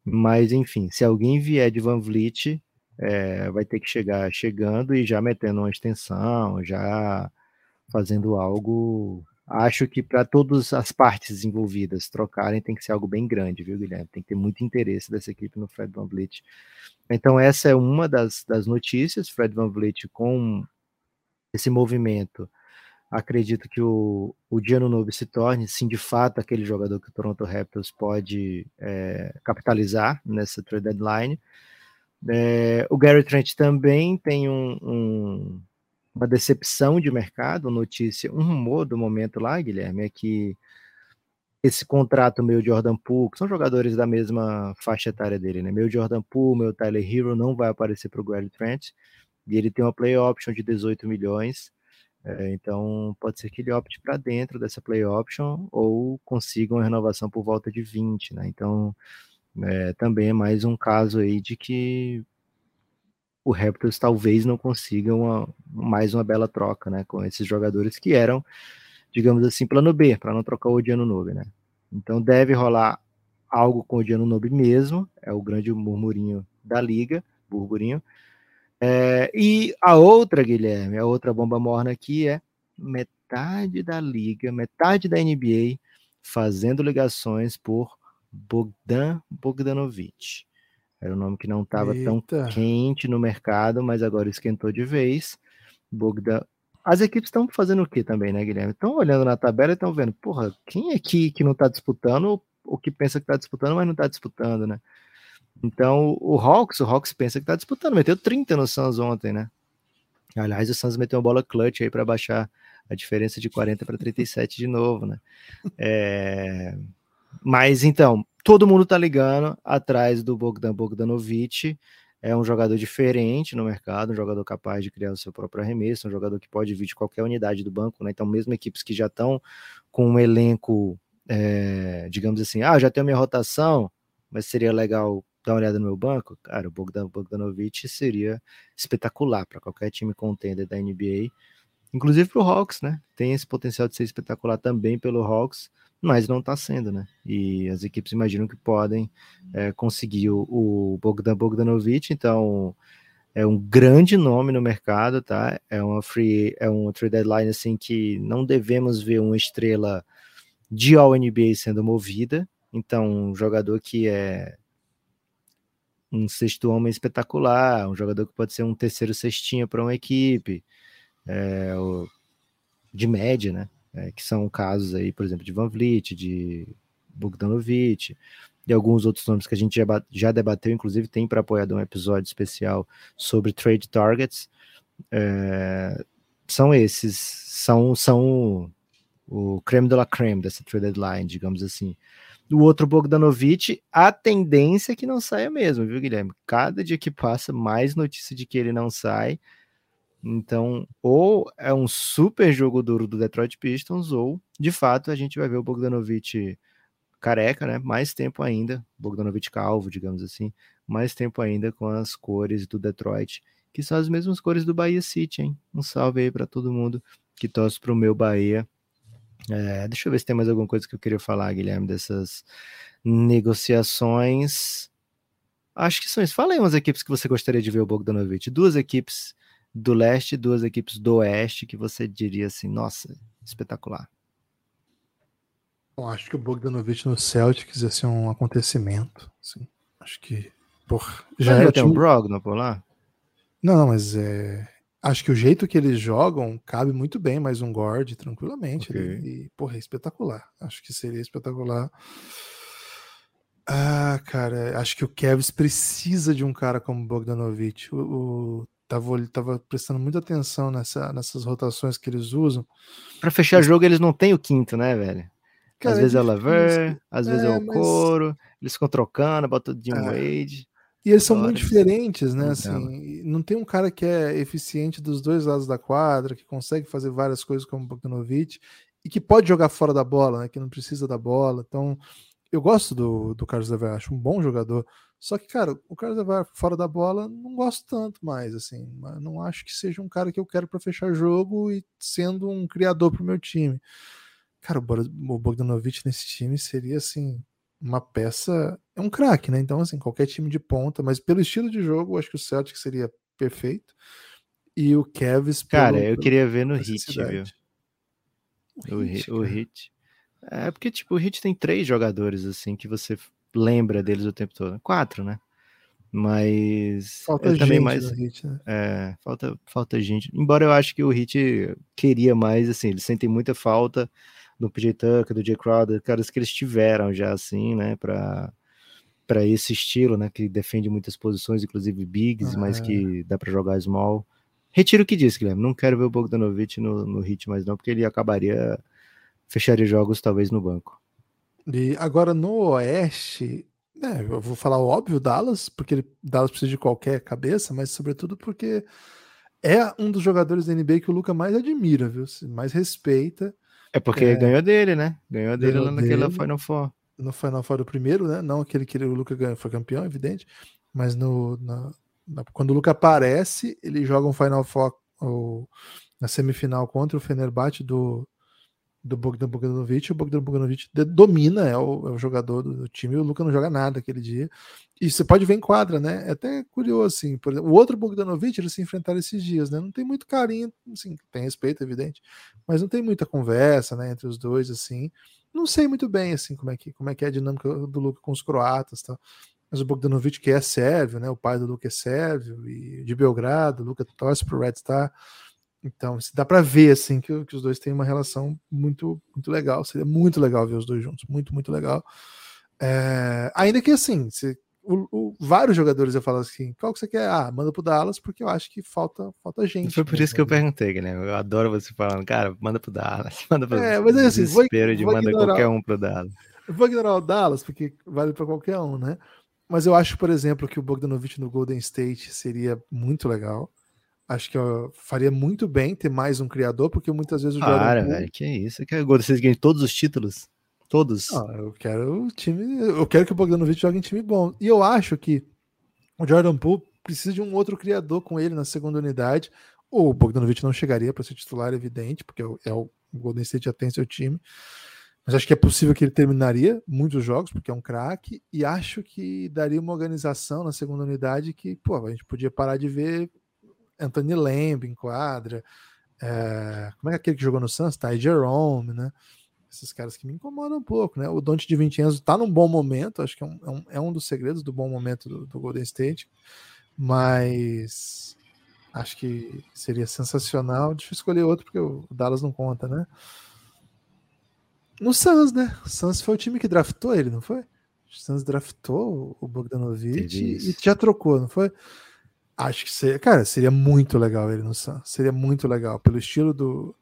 Mas enfim, se alguém vier de Van Vliet, é, vai ter que chegar chegando e já metendo uma extensão, já fazendo algo. Acho que para todas as partes envolvidas trocarem tem que ser algo bem grande, viu, Guilherme? Tem que ter muito interesse dessa equipe no Fred Van Vliet. Então, essa é uma das, das notícias. Fred Van Vliet com esse movimento. Acredito que o, o Giannunobi se torne, sim, de fato, aquele jogador que o Toronto Raptors pode é, capitalizar nessa trade deadline. É, o Gary Trent também tem um, um, uma decepção de mercado, notícia, um rumor do momento lá, Guilherme, é que esse contrato meu Jordan Poole, que são jogadores da mesma faixa etária dele, né? Meu Jordan Poole, meu Tyler Hero não vai aparecer para o Gary Trent, e ele tem uma play option de 18 milhões, é, então pode ser que ele opte para dentro dessa play option ou consiga uma renovação por volta de 20, né? Então é, também é mais um caso aí de que o Raptors talvez não consiga uma, mais uma bela troca, né, com esses jogadores que eram, digamos assim, plano B, para não trocar o Odiano Nobe, né? Então deve rolar algo com o Odiano Nobe mesmo, é o grande murmurinho da liga, burburinho. É, e a outra, Guilherme, a outra bomba morna aqui é metade da liga, metade da NBA fazendo ligações por Bogdan Bogdanovic. Era um nome que não estava tão quente no mercado, mas agora esquentou de vez. Bogdan. As equipes estão fazendo o que também, né, Guilherme? Estão olhando na tabela e estão vendo, porra, quem é aqui que não está disputando ou que pensa que está disputando, mas não está disputando, né? Então, o Hawks, o Hawks pensa que está disputando, meteu 30 no Suns ontem, né? Aliás, o Suns meteu uma bola clutch aí para baixar a diferença de 40 para 37 de novo, né? É... Mas então, todo mundo tá ligando atrás do Bogdan Bogdanovic. É um jogador diferente no mercado, um jogador capaz de criar o seu próprio arremesso, um jogador que pode vir de qualquer unidade do banco, né? Então, mesmo equipes que já estão com um elenco, é, digamos assim, ah, já tenho minha rotação, mas seria legal dar uma olhada no meu banco. Cara, o Bogdan Bogdanovic seria espetacular para qualquer time contender da NBA inclusive para o Hawks, né? Tem esse potencial de ser espetacular também pelo Hawks, mas não está sendo, né? E as equipes imaginam que podem é, conseguir o, o Bogdan Bogdanovic, então é um grande nome no mercado, tá? É uma free, é um trade deadline assim que não devemos ver uma estrela de All NBA sendo movida. Então, um jogador que é um sexto homem espetacular, um jogador que pode ser um terceiro cestinha para uma equipe, é, o, de média, né? É, que são casos aí, por exemplo, de Van Vliet, de Bogdanovic, e alguns outros nomes que a gente já, já debateu, inclusive tem para apoiador um episódio especial sobre trade targets. É, são esses, são, são o creme de la creme dessa trade deadline, digamos assim. O outro Bogdanovic, a tendência é que não saia mesmo, viu, Guilherme? Cada dia que passa, mais notícia de que ele não sai. Então, ou é um super jogo duro do Detroit Pistons, ou de fato a gente vai ver o Bogdanovich careca, né? Mais tempo ainda, Bogdanovich calvo, digamos assim, mais tempo ainda com as cores do Detroit, que são as mesmas cores do Bahia City, hein? Um salve aí para todo mundo que torce para o meu Bahia. É, deixa eu ver se tem mais alguma coisa que eu queria falar, Guilherme, dessas negociações. Acho que são isso. Fala aí umas equipes que você gostaria de ver o Bogdanovich. Duas equipes do leste duas equipes do oeste que você diria assim, nossa, espetacular? Eu acho que o Bogdanovich no Celtics ia ser um acontecimento. Assim. Acho que. Por, já é tem um Brogdon por lá? Não, não, mas é. Acho que o jeito que eles jogam cabe muito bem mais um guard tranquilamente. Okay. E, porra, é espetacular. Acho que seria espetacular. Ah, cara, acho que o Kevs precisa de um cara como Bogdanovich. O, o Tava, tava prestando muita atenção nessa, nessas rotações que eles usam. Para fechar mas... jogo, eles não têm o quinto, né, velho? Cara, às é vezes é o Laver, às é, vezes é o mas... Coro, eles ficam trocando, bota o Jim é. Wade. E eles são muito diferentes, né? Assim, não tem um cara que é eficiente dos dois lados da quadra, que consegue fazer várias coisas como o Bogdanovic e que pode jogar fora da bola, né? Que não precisa da bola. Então, eu gosto do, do Carlos Lever, acho um bom jogador. Só que, cara, o Carlos Lever fora da bola não gosto tanto mais, assim. Não acho que seja um cara que eu quero para fechar jogo e sendo um criador pro meu time. Cara, o Bogdanovic nesse time seria, assim, uma peça. É um craque, né? Então, assim, qualquer time de ponta, mas pelo estilo de jogo, eu acho que o Celtic seria perfeito. E o Kevs. Cara, eu queria ver no Hit, viu? O Hit. O hit. É porque, tipo, o Hit tem três jogadores, assim, que você lembra deles o tempo todo. Quatro, né? Mas falta gente também mais Hit, né? é, falta falta gente. Embora eu acho que o Hit queria mais, assim, eles sentem muita falta do PJ Tucker, do Jay Crowder, caras que eles tiveram já assim, né, para para esse estilo, né, que defende muitas posições, inclusive bigs, ah, mas é. que dá para jogar small. Retiro o que disse, Guilherme. Não quero ver o Bogdanovich no, no hit mais não, porque ele acabaria fecharia jogos talvez no banco. E agora no Oeste, né, eu vou falar o óbvio, Dallas, porque ele, Dallas precisa de qualquer cabeça, mas sobretudo porque é um dos jogadores da NBA que o Luca mais admira, viu? Mais respeita. É porque é, ganhou dele, né? Ganhou dele ganhou lá naquela dele, Final Four. No Final Four do primeiro, né? Não aquele que o Luca ganhou, foi campeão, evidente, mas no, na, Quando o Luca aparece, ele joga um Final Four ou, na semifinal contra o Fenerbahçe do, do Bogdan Bogdanovic. O Bogdan Bogdanovic domina, é o, é o jogador do, time, o Luca não joga nada aquele dia. E você pode ver em quadra, né? É até curioso, assim. Por exemplo, o outro Bogdanovic, eles se enfrentaram esses dias, né? Não tem muito carinho, assim, tem respeito, evidente, mas não tem muita conversa, né, entre os dois, assim. Não sei muito bem, assim, como é que, como é, que é a dinâmica do Luca com os croatas, tá? mas o Bogdanovic, que é sérvio, né? O pai do Luca é sérvio, e de Belgrado, o Luca torce pro Red Star. Então, dá para ver assim que, que, os dois têm uma relação muito muito legal. Seria muito legal ver os dois juntos, muito muito legal. É, ainda que assim, se, o, o, vários jogadores eu falo assim, qual que você quer? Ah, manda pro Dallas porque eu acho que falta falta gente. Foi por isso que eu perguntei, né? Eu adoro você falando, cara, manda pro Dallas, [laughs] manda pro é, mas é assim, desespero vou, de vou manda ignorar, qualquer um pro Dallas. vou ignorar o Dallas porque vale para qualquer um, né? Mas eu acho, por exemplo, que o Bogdanovich no Golden State seria muito legal. Acho que ó, faria muito bem ter mais um criador, porque muitas vezes o Jordan Para, Poole... velho, que isso? Eu quero vocês ganhem todos os títulos? Todos? Não, eu quero o time. Eu quero que o Bogdanovich jogue em time bom. E eu acho que o Jordan Poole precisa de um outro criador com ele na segunda unidade. O Bogdanovich não chegaria para ser titular, evidente, porque é o Golden State já tem seu time. Mas acho que é possível que ele terminaria muitos jogos, porque é um craque, e acho que daria uma organização na segunda unidade que, pô, a gente podia parar de ver Anthony Lamb em quadra, é, como é, aquele que jogou no Suns? Ty Jerome, né? Esses caras que me incomodam um pouco, né? O Dante de Vincenzo tá num bom momento, acho que é um, é um, é um dos segredos do bom momento do, do Golden State, mas acho que seria sensacional. Deixa eu escolher outro, porque o Dallas não conta, né? No Suns, né? O Suns foi o time que draftou ele, não foi? O Suns draftou o Bogdanovich e já trocou, não foi? Acho que seria, cara, seria muito legal ele no Suns. Seria muito legal pelo estilo do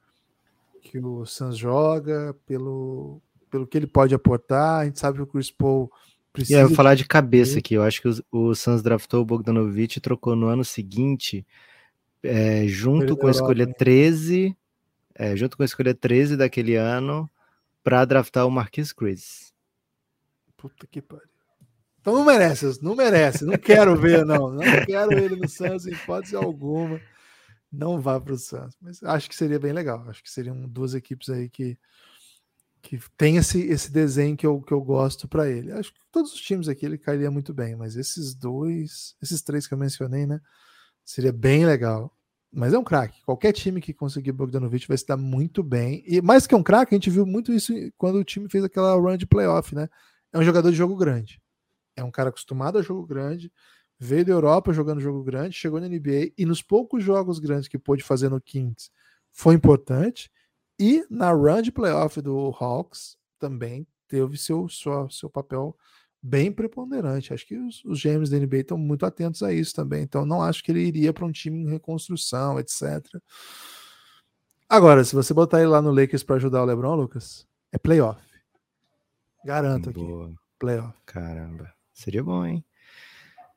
que o Suns joga, pelo pelo que ele pode aportar. A gente sabe que o Chris Paul precisa. E eu vou falar de cabeça aqui. Eu acho que o, o Suns draftou o Bogdanovich e trocou no ano seguinte, é, junto com a escolha 13, é, junto com a escolha 13 daquele ano, para draftar o Marquis Chris. Puta que pariu. Então não merece, não merece, não quero ver, não. Não quero ele no Santos em hipótese alguma. Não vá para o Santos. Mas acho que seria bem legal. Acho que seriam duas equipes aí que, que tem esse, esse desenho que eu, que eu gosto para ele. Acho que todos os times aqui ele cairia muito bem, mas esses dois, esses três que eu mencionei, né? Seria bem legal. Mas é um craque. Qualquer time que conseguir Bogdanovich vai se dar muito bem. E mais que um craque, a gente viu muito isso quando o time fez aquela run de playoff, né? É um jogador de jogo grande. É um cara acostumado a jogo grande, veio da Europa jogando jogo grande, chegou na NBA e nos poucos jogos grandes que pôde fazer no Kings foi importante. E na run de playoff do Hawks também teve seu, seu, seu papel bem preponderante. Acho que os, os GMs da NBA estão muito atentos a isso também. Então, não acho que ele iria para um time em reconstrução, etc. Agora, se você botar ele lá no Lakers para ajudar o LeBron, Lucas, é playoff. Garanto Boa. aqui. Playoff. Caramba. Seria bom, hein?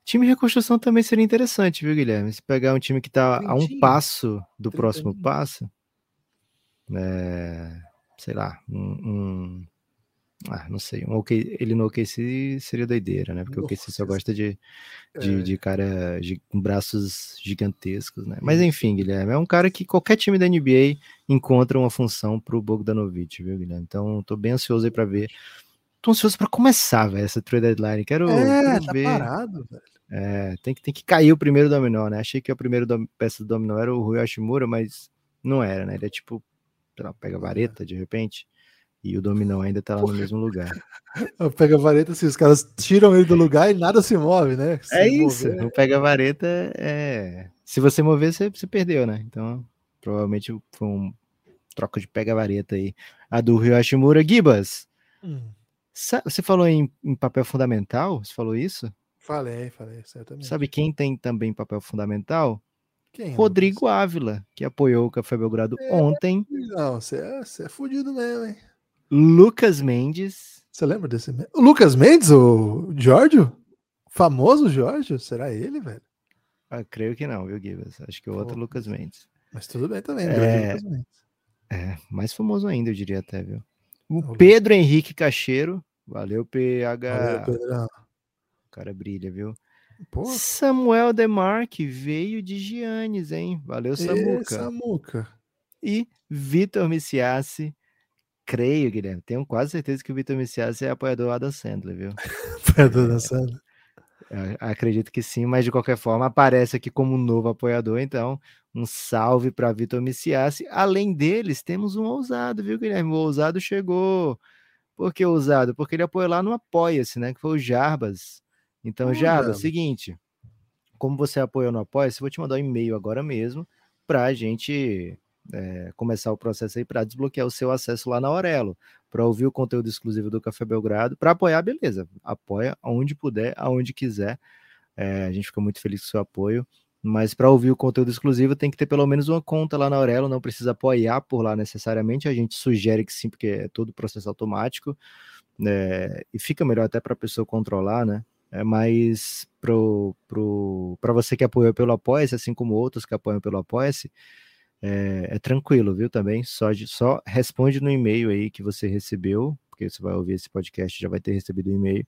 Time de reconstrução também seria interessante, viu, Guilherme? Se pegar um time que está a um passo do próximo passo, é, sei lá, um, um ah, não sei. Um OK, ele no OKC seria doideira, né? Porque o OKC só gosta de, de, é. de cara de, com braços gigantescos, né? Mas enfim, Guilherme, é um cara que qualquer time da NBA encontra uma função pro Bogdanovich, viu, Guilherme? Então, tô bem ansioso aí pra ver. Tô ansioso pra começar, velho, essa trade deadline. Quero, é, tá ver. parado, velho. É, tem que, tem que cair o primeiro dominó, né? Achei que o primeiro dom, peça do dominó era o Rui Hashimura, mas não era, né? Ele é tipo, sei lá, pega vareta de repente. E o Dominão ainda tá lá no mesmo lugar. [laughs] Pega a vareta, assim, os caras tiram ele do lugar e nada se move, né? Se é isso. Mover... O pega a vareta é. Se você mover, você, você perdeu, né? Então, provavelmente foi um troca de pega vareta aí. A do Rio Hashimura. Gibas, hum. Você falou em, em, papel fundamental? Você falou isso? Falei, falei, certamente. Sabe quem tem também papel fundamental? Quem, Rodrigo? Ávila, que apoiou o Café Belgrado é, ontem. Não, você é, você é fudido mesmo, hein? Lucas Mendes. Você lembra desse? O Lucas Mendes, o Giorgio? Famoso Giorgio? Será ele, velho? Ah, creio que não, viu, Gibas? Acho que o outro Pô, Lucas Mendes. Mas tudo bem também, é... Lucas Mendes. É, mais famoso ainda, eu diria até, viu? O Pedro Henrique Cacheiro. Valeu, PH. Valeu. O cara brilha, viu? Pô. Samuel Demarque veio de Giannis, hein? Valeu, Samuca. E, Samuca. E Vitor Miciassi, creio, Guilherme, tenho quase certeza que o Vitor Miciassi é apoiador Adam Sandler, viu? [laughs] apoiador da Sandler. Acredito que sim, mas de qualquer forma aparece aqui como novo apoiador, então um salve para Vitor Miciassi. Além deles, temos um ousado, viu, Guilherme? O ousado chegou. Por que ousado? Porque ele apoiou lá no Apoia-se, né? Que foi o Jarbas. Então, Jarbas, seguinte, como você apoiou no Apoia-se, vou te mandar um e-mail agora mesmo para a gente é, começar o processo aí para desbloquear o seu acesso lá na Aurelo, para ouvir o conteúdo exclusivo do Café Belgrado, para apoiar, beleza, apoia aonde puder, aonde quiser. É, a gente fica muito feliz com o seu apoio. Mas para ouvir o conteúdo exclusivo tem que ter pelo menos uma conta lá na Aurelo, não precisa apoiar por lá necessariamente. A gente sugere que sim, porque é todo processo automático. É, e fica melhor até para a pessoa controlar, né? É, mas para pro, pro, você que apoia pelo Apoia-se, assim como outros que apoiam pelo Apoia-se, é, é, tranquilo, viu? Também só, só responde no e-mail aí que você recebeu, porque você vai ouvir esse podcast já vai ter recebido o e-mail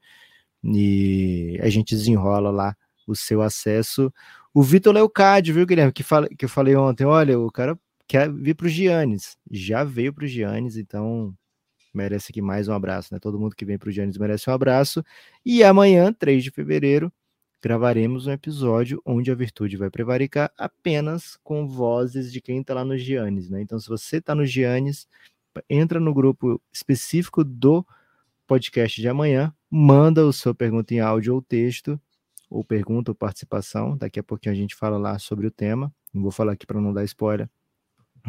e a gente desenrola lá o seu acesso. O Vitor Leocádio, viu, Guilherme? Que, fala, que eu falei ontem, olha, o cara quer vir para o Giannis, já veio para o Giannis, então merece aqui mais um abraço, né? Todo mundo que vem para o Giannis merece um abraço. E amanhã, 3 de fevereiro, gravaremos um episódio onde a virtude vai prevaricar apenas com vozes de quem está lá no Giannis, né? Então, se você está no Giannis, entra no grupo específico do podcast de amanhã, manda o sua pergunta em áudio ou texto, ou pergunta ou participação. Daqui a pouquinho a gente fala lá sobre o tema. Não vou falar aqui para não dar spoiler.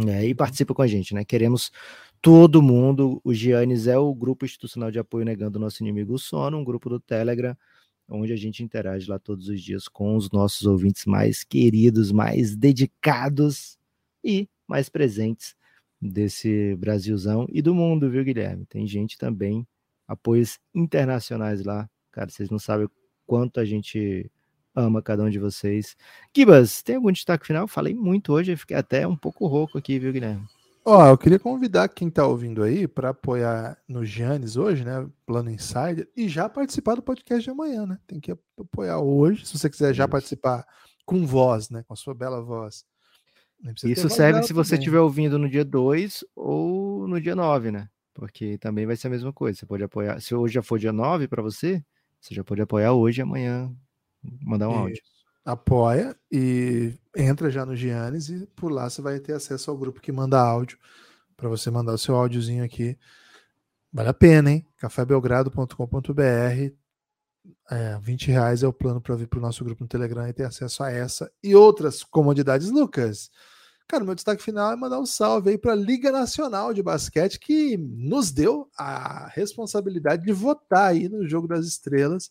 É, e participa com a gente, né? Queremos todo mundo. O Giannis é o grupo institucional de apoio negando o nosso inimigo o sono, um grupo do Telegram onde a gente interage lá todos os dias com os nossos ouvintes mais queridos, mais dedicados e mais presentes desse Brasilzão e do mundo, viu, Guilherme? Tem gente também, apoios internacionais lá. Cara, vocês não sabem quanto a gente ama cada um de vocês. Kibas, tem algum destaque final? Falei muito hoje, fiquei até um pouco rouco aqui, viu, Guilherme? Ó, eu queria convidar quem está ouvindo aí para apoiar no Giannis hoje, né? Plano Insider, e já participar do podcast de amanhã, né? Tem que apoiar hoje, se você quiser já participar com voz, né? Com a sua bela voz. Isso serve se você estiver ouvindo no dia 2 ou no dia 9, né? Porque também vai ser a mesma coisa. Você pode apoiar. Se hoje já for dia 9 para você, você já pode apoiar hoje e amanhã mandar um Isso. áudio apoia e entra já no Giannis e por lá você vai ter acesso ao grupo que manda áudio para você mandar o seu áudiozinho aqui. Vale a pena, hein? cafébelgrado.com.br é, 20 reais é o plano para vir para o nosso grupo no Telegram e ter acesso a essa e outras comodidades. Lucas, cara, meu destaque final é mandar um salve aí para a Liga Nacional de Basquete que nos deu a responsabilidade de votar aí no Jogo das Estrelas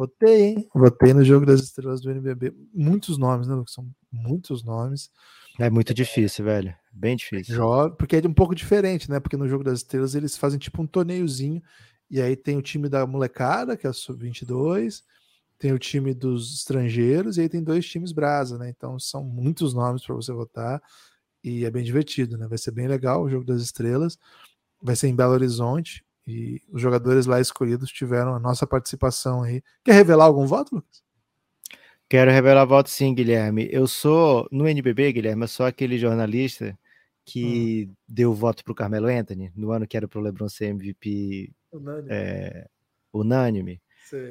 Votei, hein? Votei no jogo das estrelas do NBB. Muitos nomes, né, Lucas? São muitos nomes. É muito difícil, velho. Bem difícil. Porque é um pouco diferente, né? Porque no jogo das estrelas eles fazem tipo um torneiozinho. E aí tem o time da molecada, que é o Sub-22, tem o time dos estrangeiros, e aí tem dois times brasa, né? Então são muitos nomes para você votar. E é bem divertido, né? Vai ser bem legal o jogo das estrelas. Vai ser em Belo Horizonte. E os jogadores lá escolhidos tiveram a nossa participação aí. Quer revelar algum voto, Lucas? Quero revelar voto sim, Guilherme. Eu sou, no NBB, Guilherme, eu sou aquele jornalista que hum. deu voto para o Carmelo Anthony, no ano que era para o LeBron ser MVP unânime. É, unânime.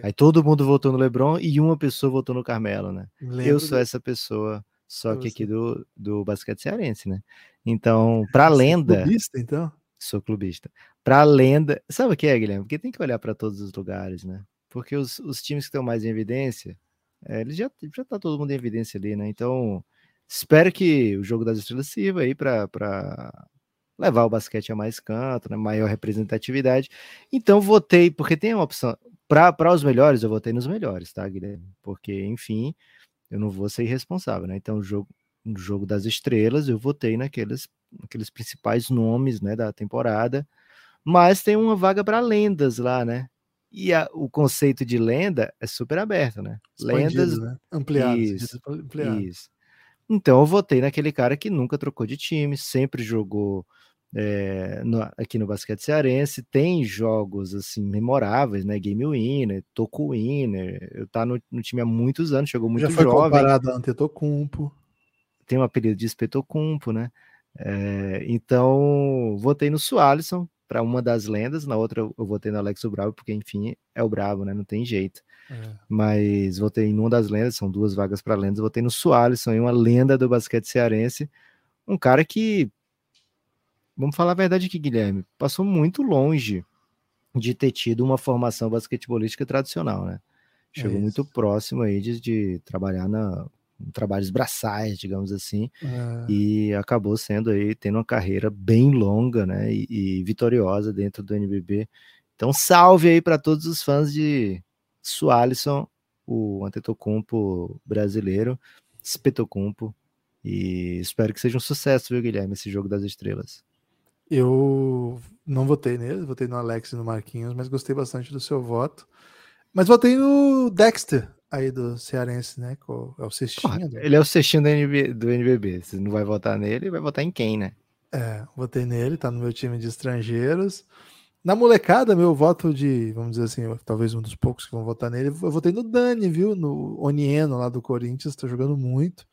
Aí todo mundo votou no LeBron e uma pessoa votou no Carmelo, né? Lembro eu sou essa pessoa, só que aqui do, do basquete cearense, né? Então, para a lenda. Clubista, então? Sou clubista para a lenda. Sabe o que é, Guilherme? Porque tem que olhar para todos os lugares, né? Porque os, os times que estão mais em evidência, é, eles já, já tá todo mundo em evidência ali, né? Então, espero que o jogo das estrelas sirva aí para levar o basquete a mais canto, né? maior representatividade. Então, votei, porque tem uma opção. Para os melhores, eu votei nos melhores, tá, Guilherme? Porque, enfim, eu não vou ser irresponsável, né? Então, o jogo, no jogo das estrelas, eu votei naqueles, naqueles principais nomes né, da temporada mas tem uma vaga para lendas lá, né? E a, o conceito de lenda é super aberto, né? Expandido, lendas né? ampliadas. Isso, isso. Então eu votei naquele cara que nunca trocou de time, sempre jogou é, no, aqui no basquete cearense, tem jogos assim memoráveis, né? Game winner, Toku winner. Eu tá no, no, time há muitos anos, chegou muito Já foi jovem. comparado a Antetokounmpo. Tem um apelido de Espetocumpo, né? É, então, votei no Sualisson para uma das lendas, na outra eu votei no Alex Bravo, porque enfim, é o Bravo, né? Não tem jeito. É. Mas votei em uma das lendas, são duas vagas para lendas, votei no Sualisson, uma lenda do basquete cearense, um cara que vamos falar a verdade aqui, Guilherme, passou muito longe de ter tido uma formação basquetebolística tradicional, né? Chegou é muito próximo aí de, de trabalhar na trabalhos braçais, digamos assim, é. e acabou sendo aí tendo uma carreira bem longa, né, e, e vitoriosa dentro do NBB. Então, salve aí para todos os fãs de Sualisson, o Antetokounmpo brasileiro, Spetocumpo, e espero que seja um sucesso, viu, Guilherme, esse jogo das estrelas. Eu não votei nele, votei no Alex e no Marquinhos, mas gostei bastante do seu voto. Mas votei no Dexter, aí do Cearense, né? É o cestinho. Ele é o cestinho do, NB, do NBB. Você não vai votar nele, vai votar em quem, né? É, votei nele, tá no meu time de estrangeiros. Na molecada, meu voto de, vamos dizer assim, talvez um dos poucos que vão votar nele, eu votei no Dani, viu? No Onieno lá do Corinthians, tá jogando muito.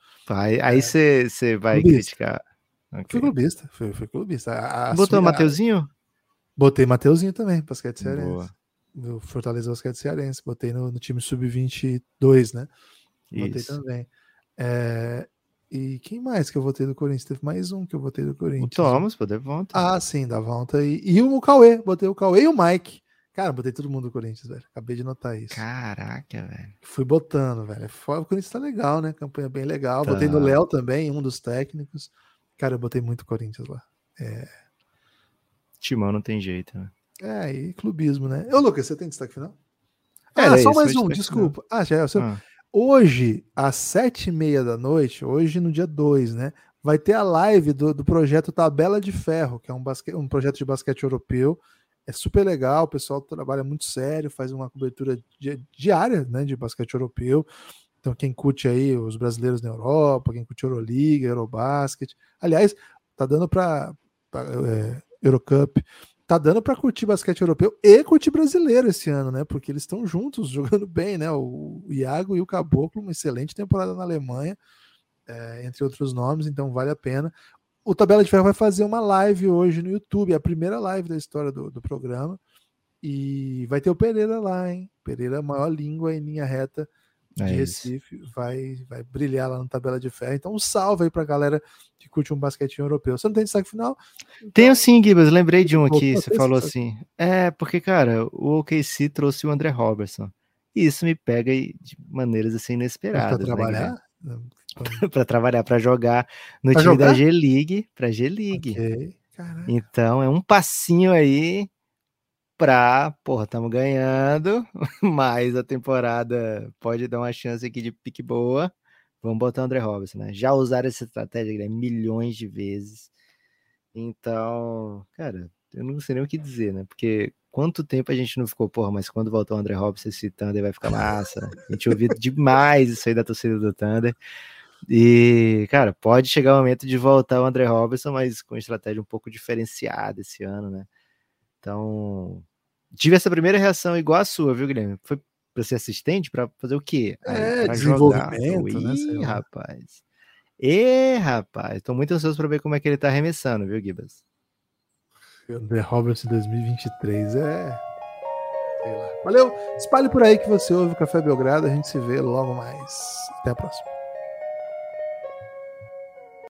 aí você é. vai clubista. criticar. Okay. Fui clubista, fui, fui clubista. A, a Botou o Mateuzinho? Botei Mateuzinho também, basquete cearense. Boa. Meu Fortaleza Basquete Cearense. Botei no, no time sub-22, né? Botei Isso. também. É, e quem mais que eu votei do Corinthians? Teve mais um que eu votei do Corinthians. O Thomas, poder volta. Ah, sim, da volta. E, e o Cauê, botei o Cauê e o Mike. Cara, botei todo mundo do Corinthians, velho. Acabei de notar isso. Caraca, velho. Fui botando, velho. O Corinthians tá legal, né? Campanha bem legal. Tá. Botei no Léo também, um dos técnicos. Cara, eu botei muito Corinthians lá. É... Timão não tem jeito, né? É, e clubismo, né? Ô, Lucas, você tem destaque final? É, ah, só mais um, desculpa. Ah, já é o seu. Ah. Hoje, às sete e meia da noite, hoje no dia 2, né? Vai ter a live do, do projeto Tabela de Ferro, que é um, basque, um projeto de basquete europeu. É super legal, o pessoal trabalha muito sério, faz uma cobertura di diária né, de basquete europeu. Então, quem curte aí os brasileiros na Europa, quem curte Euroliga, Eurobasket. Aliás, tá dando para é, Eurocup tá dando para curtir basquete europeu e curtir brasileiro esse ano, né? Porque eles estão juntos, [laughs] jogando bem, né? O Iago e o Caboclo, uma excelente temporada na Alemanha, é, entre outros nomes, então vale a pena. O Tabela de Ferro vai fazer uma live hoje no YouTube, a primeira live da história do, do programa. E vai ter o Pereira lá, hein? Pereira, maior língua em linha reta de é Recife, vai, vai brilhar lá na tabela de ferro. Então, um salve aí pra galera que curte um basquetinho europeu. Você não tem destaque final? Então... Tenho sim, Gibas. Lembrei de um aqui. Você falou assim. É, porque, cara, o OKC trouxe o André Robertson. E isso me pega de maneiras assim inesperadas. [laughs] Pra né, trabalhar? Né? para trabalhar, para jogar no pra time jogar? da G-League, pra G-League. Okay. Então é um passinho aí pra, porra, estamos ganhando, [laughs] mas a temporada pode dar uma chance aqui de pique boa. Vamos botar o André Robinson, né? Já usaram essa estratégia né? milhões de vezes. Então, cara, eu não sei nem o que dizer, né? Porque quanto tempo a gente não ficou, porra, mas quando voltar o André Robinson, esse Thunder vai ficar massa. A gente ouviu demais isso aí da torcida do Thunder. E, cara, pode chegar o momento de voltar o André Robinson, mas com estratégia um pouco diferenciada esse ano, né? Então, tive essa primeira reação igual a sua, viu, Guilherme? Foi para ser assistente para fazer o quê? É, pra desenvolvimento, jogar. né? Ih, rapaz. E, rapaz, tô muito ansioso para ver como é que ele tá arremessando, viu, Gibas? André Roberts 2023 é. Valeu, espalhe por aí que você ouve o Café Belgrado. A gente se vê logo mais. Até a próxima.